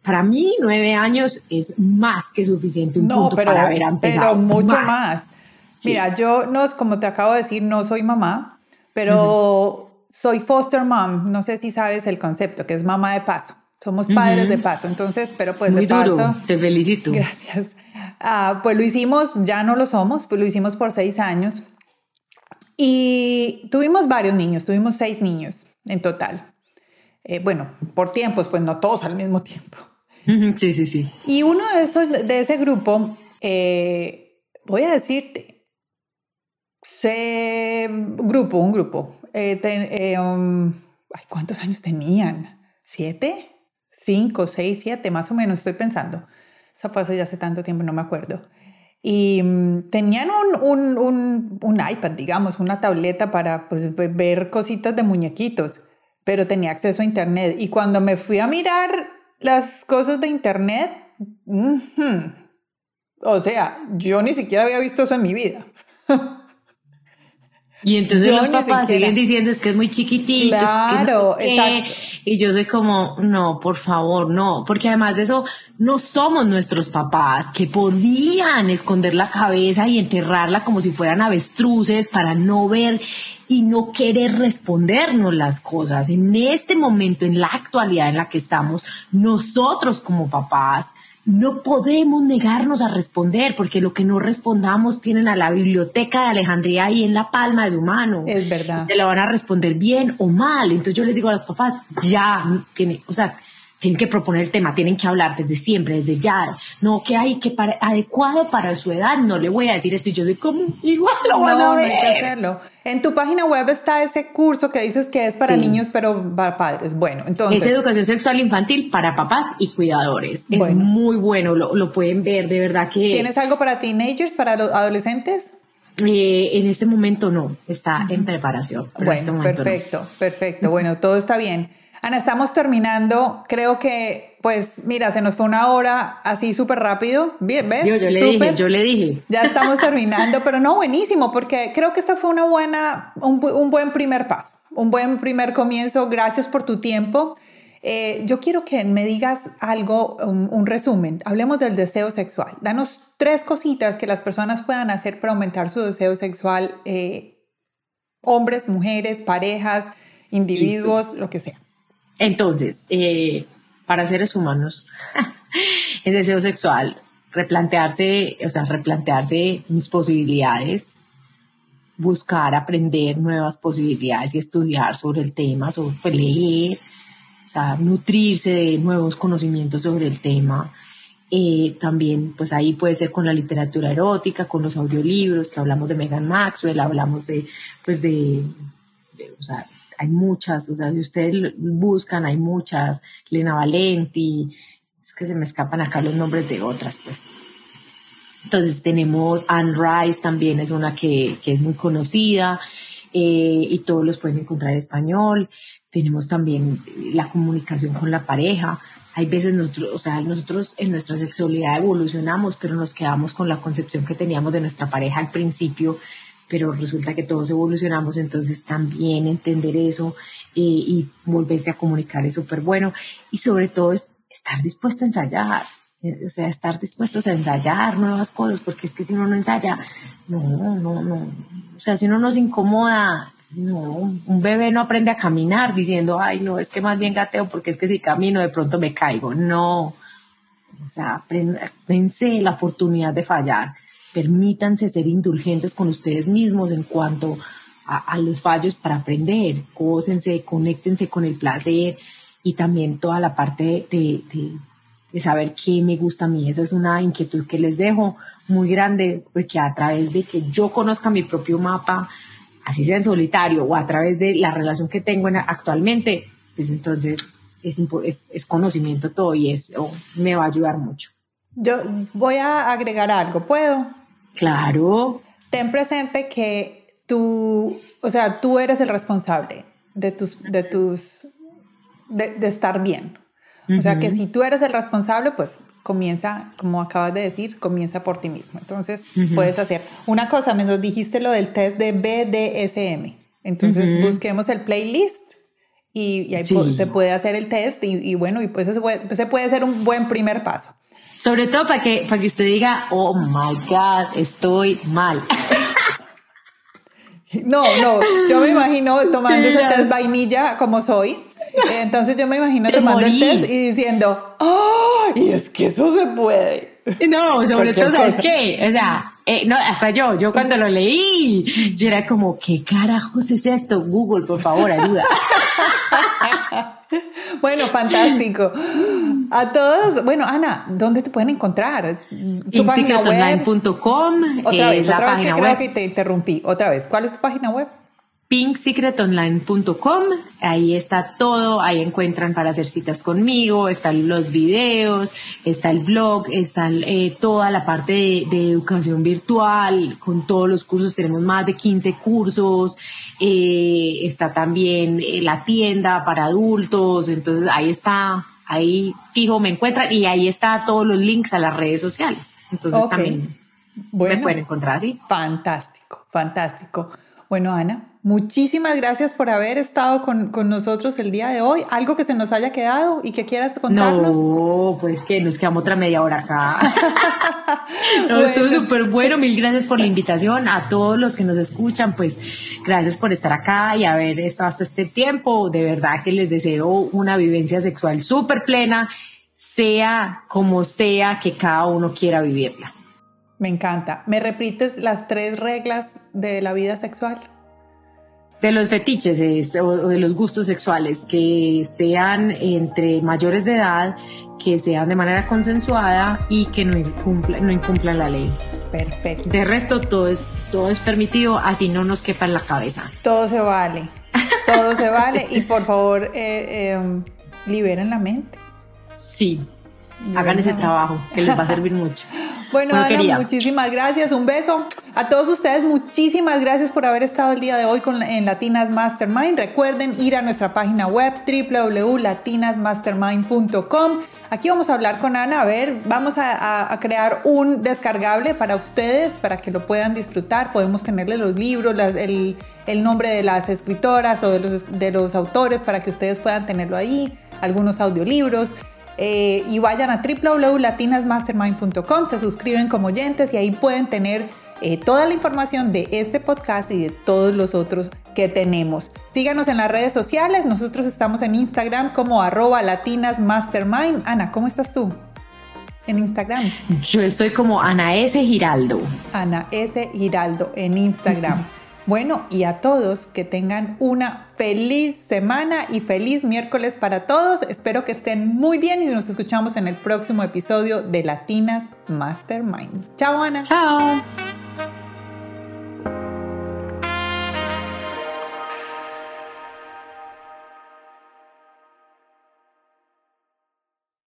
Para mí, nueve años es más que suficiente un punto para haber empezado. Pero mucho más. Mira, yo no, como te acabo de decir, no soy mamá, pero soy foster mom. No sé si sabes el concepto, que es mamá de paso. Somos padres de paso. Entonces, pero pues Muy de duro. Te felicito. Gracias. Ah, pues lo hicimos, ya no lo somos, pues lo hicimos por seis años. Y tuvimos varios niños, tuvimos seis niños en total. Eh, bueno, por tiempos, pues no todos al mismo tiempo. Sí, sí, sí. Y uno de esos, de ese grupo, eh, voy a decirte, se, grupo, un grupo, eh, eh, um, ¿cuántos años tenían? ¿Siete? ¿Cinco, seis, siete? Más o menos, estoy pensando. Eso fue hace ya hace tanto tiempo, no me acuerdo. Y um, tenían un, un, un, iPad, digamos, una tableta para pues, ver cositas de muñequitos, pero tenía acceso a Internet. Y cuando me fui a mirar las cosas de internet, o sea, yo ni siquiera había visto eso en mi vida. Y entonces los papás siguen diciendo es que es muy chiquitito. Claro, exacto. Y yo soy como, no, por favor, no. Porque además de eso, no somos nuestros papás que podían esconder la cabeza y enterrarla como si fueran avestruces para no ver y no querer respondernos las cosas. En este momento, en la actualidad en la que estamos, nosotros como papás, no podemos negarnos a responder porque lo que no respondamos tienen a la biblioteca de Alejandría ahí en la palma de su mano. Es verdad. Te la van a responder bien o mal. Entonces yo les digo a los papás, ya, tiene, o sea, tienen que proponer el tema, tienen que hablar desde siempre, desde ya. No, que hay que para, adecuado para su edad, no le voy a decir esto, yo soy como igual, lo van no, a ver. No, hay que hacerlo. En tu página web está ese curso que dices que es para niños, pero para padres. Bueno, entonces. Es educación sexual infantil para papás y cuidadores. Es muy bueno, lo, lo, pueden ver, de verdad que. ¿Tienes algo para teenagers, para los adolescentes? Eh, en este momento no, está en preparación. Bueno, este perfecto, perfecto. Bueno, todo está bien. Ana, estamos terminando. Creo que, pues, mira, se nos fue una hora así súper rápido. ¿Ves? Yo, yo le dije, yo le dije. Ya estamos terminando, pero no buenísimo, porque creo que esta fue una buena, un, buen primer paso, un buen primer comienzo. Gracias por tu tiempo. Eh, yo quiero que me digas algo, un, resumen. Hablemos del deseo sexual. Danos tres cositas que las personas puedan hacer para aumentar su deseo sexual. Eh, hombres, mujeres, parejas, individuos, lo que sea. Entonces, eh, para seres humanos, el deseo sexual, replantearse, o sea, replantearse mis posibilidades, buscar aprender nuevas posibilidades y estudiar sobre el tema, sobre leer, o sea, nutrirse de nuevos conocimientos sobre el tema. Eh, también, pues ahí puede ser con la literatura erótica, con los audiolibros, que hablamos de Megan Maxwell, hablamos de, pues de, o sea, hay muchas, o sea, si ustedes buscan, hay muchas, Lena Valenti, es que se me escapan acá los nombres de otras, pues. Entonces tenemos Anne Rice, también es una que, que es muy conocida eh, y todos los pueden encontrar en español. Tenemos también la comunicación con la pareja. Hay veces nosotros, o sea, nosotros en nuestra sexualidad evolucionamos, pero nos quedamos con la concepción que teníamos de nuestra pareja al principio, pero resulta que todos evolucionamos, entonces también entender eso eh, y volverse a comunicar es súper bueno. Y sobre todo es estar dispuesta a ensayar eh, o sea, estar dispuestos a ensayar nuevas cosas, porque es que si uno no ensaya, no, no, no, o sea, si uno no se incomoda, no, un bebé no aprende a caminar diciendo, ay, no, es que más bien gateo, porque es que si camino de pronto me caigo, no, o sea, dense la oportunidad de fallar, permítanse ser indulgentes con ustedes mismos en cuanto a, los fallos para aprender, cósense, conéctense con el placer y también toda la parte de de saber qué me gusta a mí. Esa es una inquietud que les dejo muy grande, porque a través de que yo conozca mi propio mapa, así sea en solitario o a través de la relación que tengo actualmente, pues entonces es, es, conocimiento todo y eso me va a ayudar mucho. Yo voy a agregar algo, ¿puedo? Claro. Ten presente que tú, o sea, tú eres el responsable de tus, de tus, de estar bien. O sea que si tú eres el responsable, pues comienza, como acabas de decir, comienza por ti mismo. Entonces puedes hacer una cosa, me nos dijiste lo del test de BDSM. Entonces busquemos el playlist y, ahí se puede hacer el test y, bueno, y pues se puede, se puede hacer un buen primer paso. Sobre todo para que, para que usted diga, oh my God, estoy mal. No, no, yo me imagino tomando ese test vainilla como soy entonces yo me imagino tomando el test y diciendo, ¡oh! Y es que eso se puede. No, sobre todo, ¿sabes qué? O sea, eh, no, hasta yo, yo cuando lo leí, yo era como, ¿qué carajos es esto? Google, por favor, ayuda. bueno, fantástico. A todos, bueno, Ana, ¿dónde te pueden encontrar? Tu página web. Otra vez, otra vez que creo que te interrumpí. Otra vez, ¿cuál es tu página web? pinksecretonline.com, ahí está todo, ahí encuentran para hacer citas conmigo, están los videos, está el blog, está eh, toda la parte de, educación virtual, con todos los cursos, tenemos más de 15 cursos, eh, está también eh, la tienda para adultos, entonces ahí está, ahí fijo me encuentran y ahí está todos los links a las redes sociales, entonces también me pueden encontrar así. Fantástico, fantástico. Bueno, Ana, Muchísimas gracias por haber estado con, nosotros el día de hoy. ¿Algo que se nos haya quedado y que quieras contarnos? No, pues que nos quedamos otra media hora acá. no, Estuvo súper bueno. Mil gracias por la invitación. A todos los que nos escuchan, pues gracias por estar acá y haber estado hasta este tiempo. De verdad que les deseo una vivencia sexual súper plena, sea como sea que cada uno quiera vivirla. Me encanta. ¿Me repites las tres reglas de la vida sexual? De los fetiches o de los gustos sexuales que sean entre mayores de edad, que sean de manera consensuada y que no incumplan, no incumplan la ley. Perfecto. De resto, todo es, todo es permitido, así no nos quepa en la cabeza. Todo se vale. Todo se vale. Y por favor, eh, em, liberen la mente. Sí, hagan ese trabajo que les va a servir mucho. Bueno, Ana, muchísimas gracias. Un beso a todos ustedes. Muchísimas gracias por haber estado el día de hoy con, en Latinas Mastermind. Recuerden ir a nuestra página web www.latinasmastermind.com. Aquí vamos a hablar con Ana. A ver, vamos a, crear un descargable para ustedes para que lo puedan disfrutar. Podemos tenerle los libros, el, nombre de las escritoras o de los, de los autores para que ustedes puedan tenerlo ahí algunos audiolibros. Eh, y vayan a www.latinasmastermind.com, se suscriben como oyentes y ahí pueden tener eh, toda la información de este podcast y de todos los otros que tenemos. Síganos en las redes sociales, nosotros estamos en Instagram como arroba latinasmastermind. Ana, ¿cómo estás tú? En Instagram. Yo estoy como Ana S. Giraldo. Ana S. Giraldo en Instagram. Bueno, y a todos que tengan una feliz semana y feliz miércoles para todos. Espero que estén muy bien y nos escuchamos en el próximo episodio de Latinas Mastermind. Chao, Ana. Chao.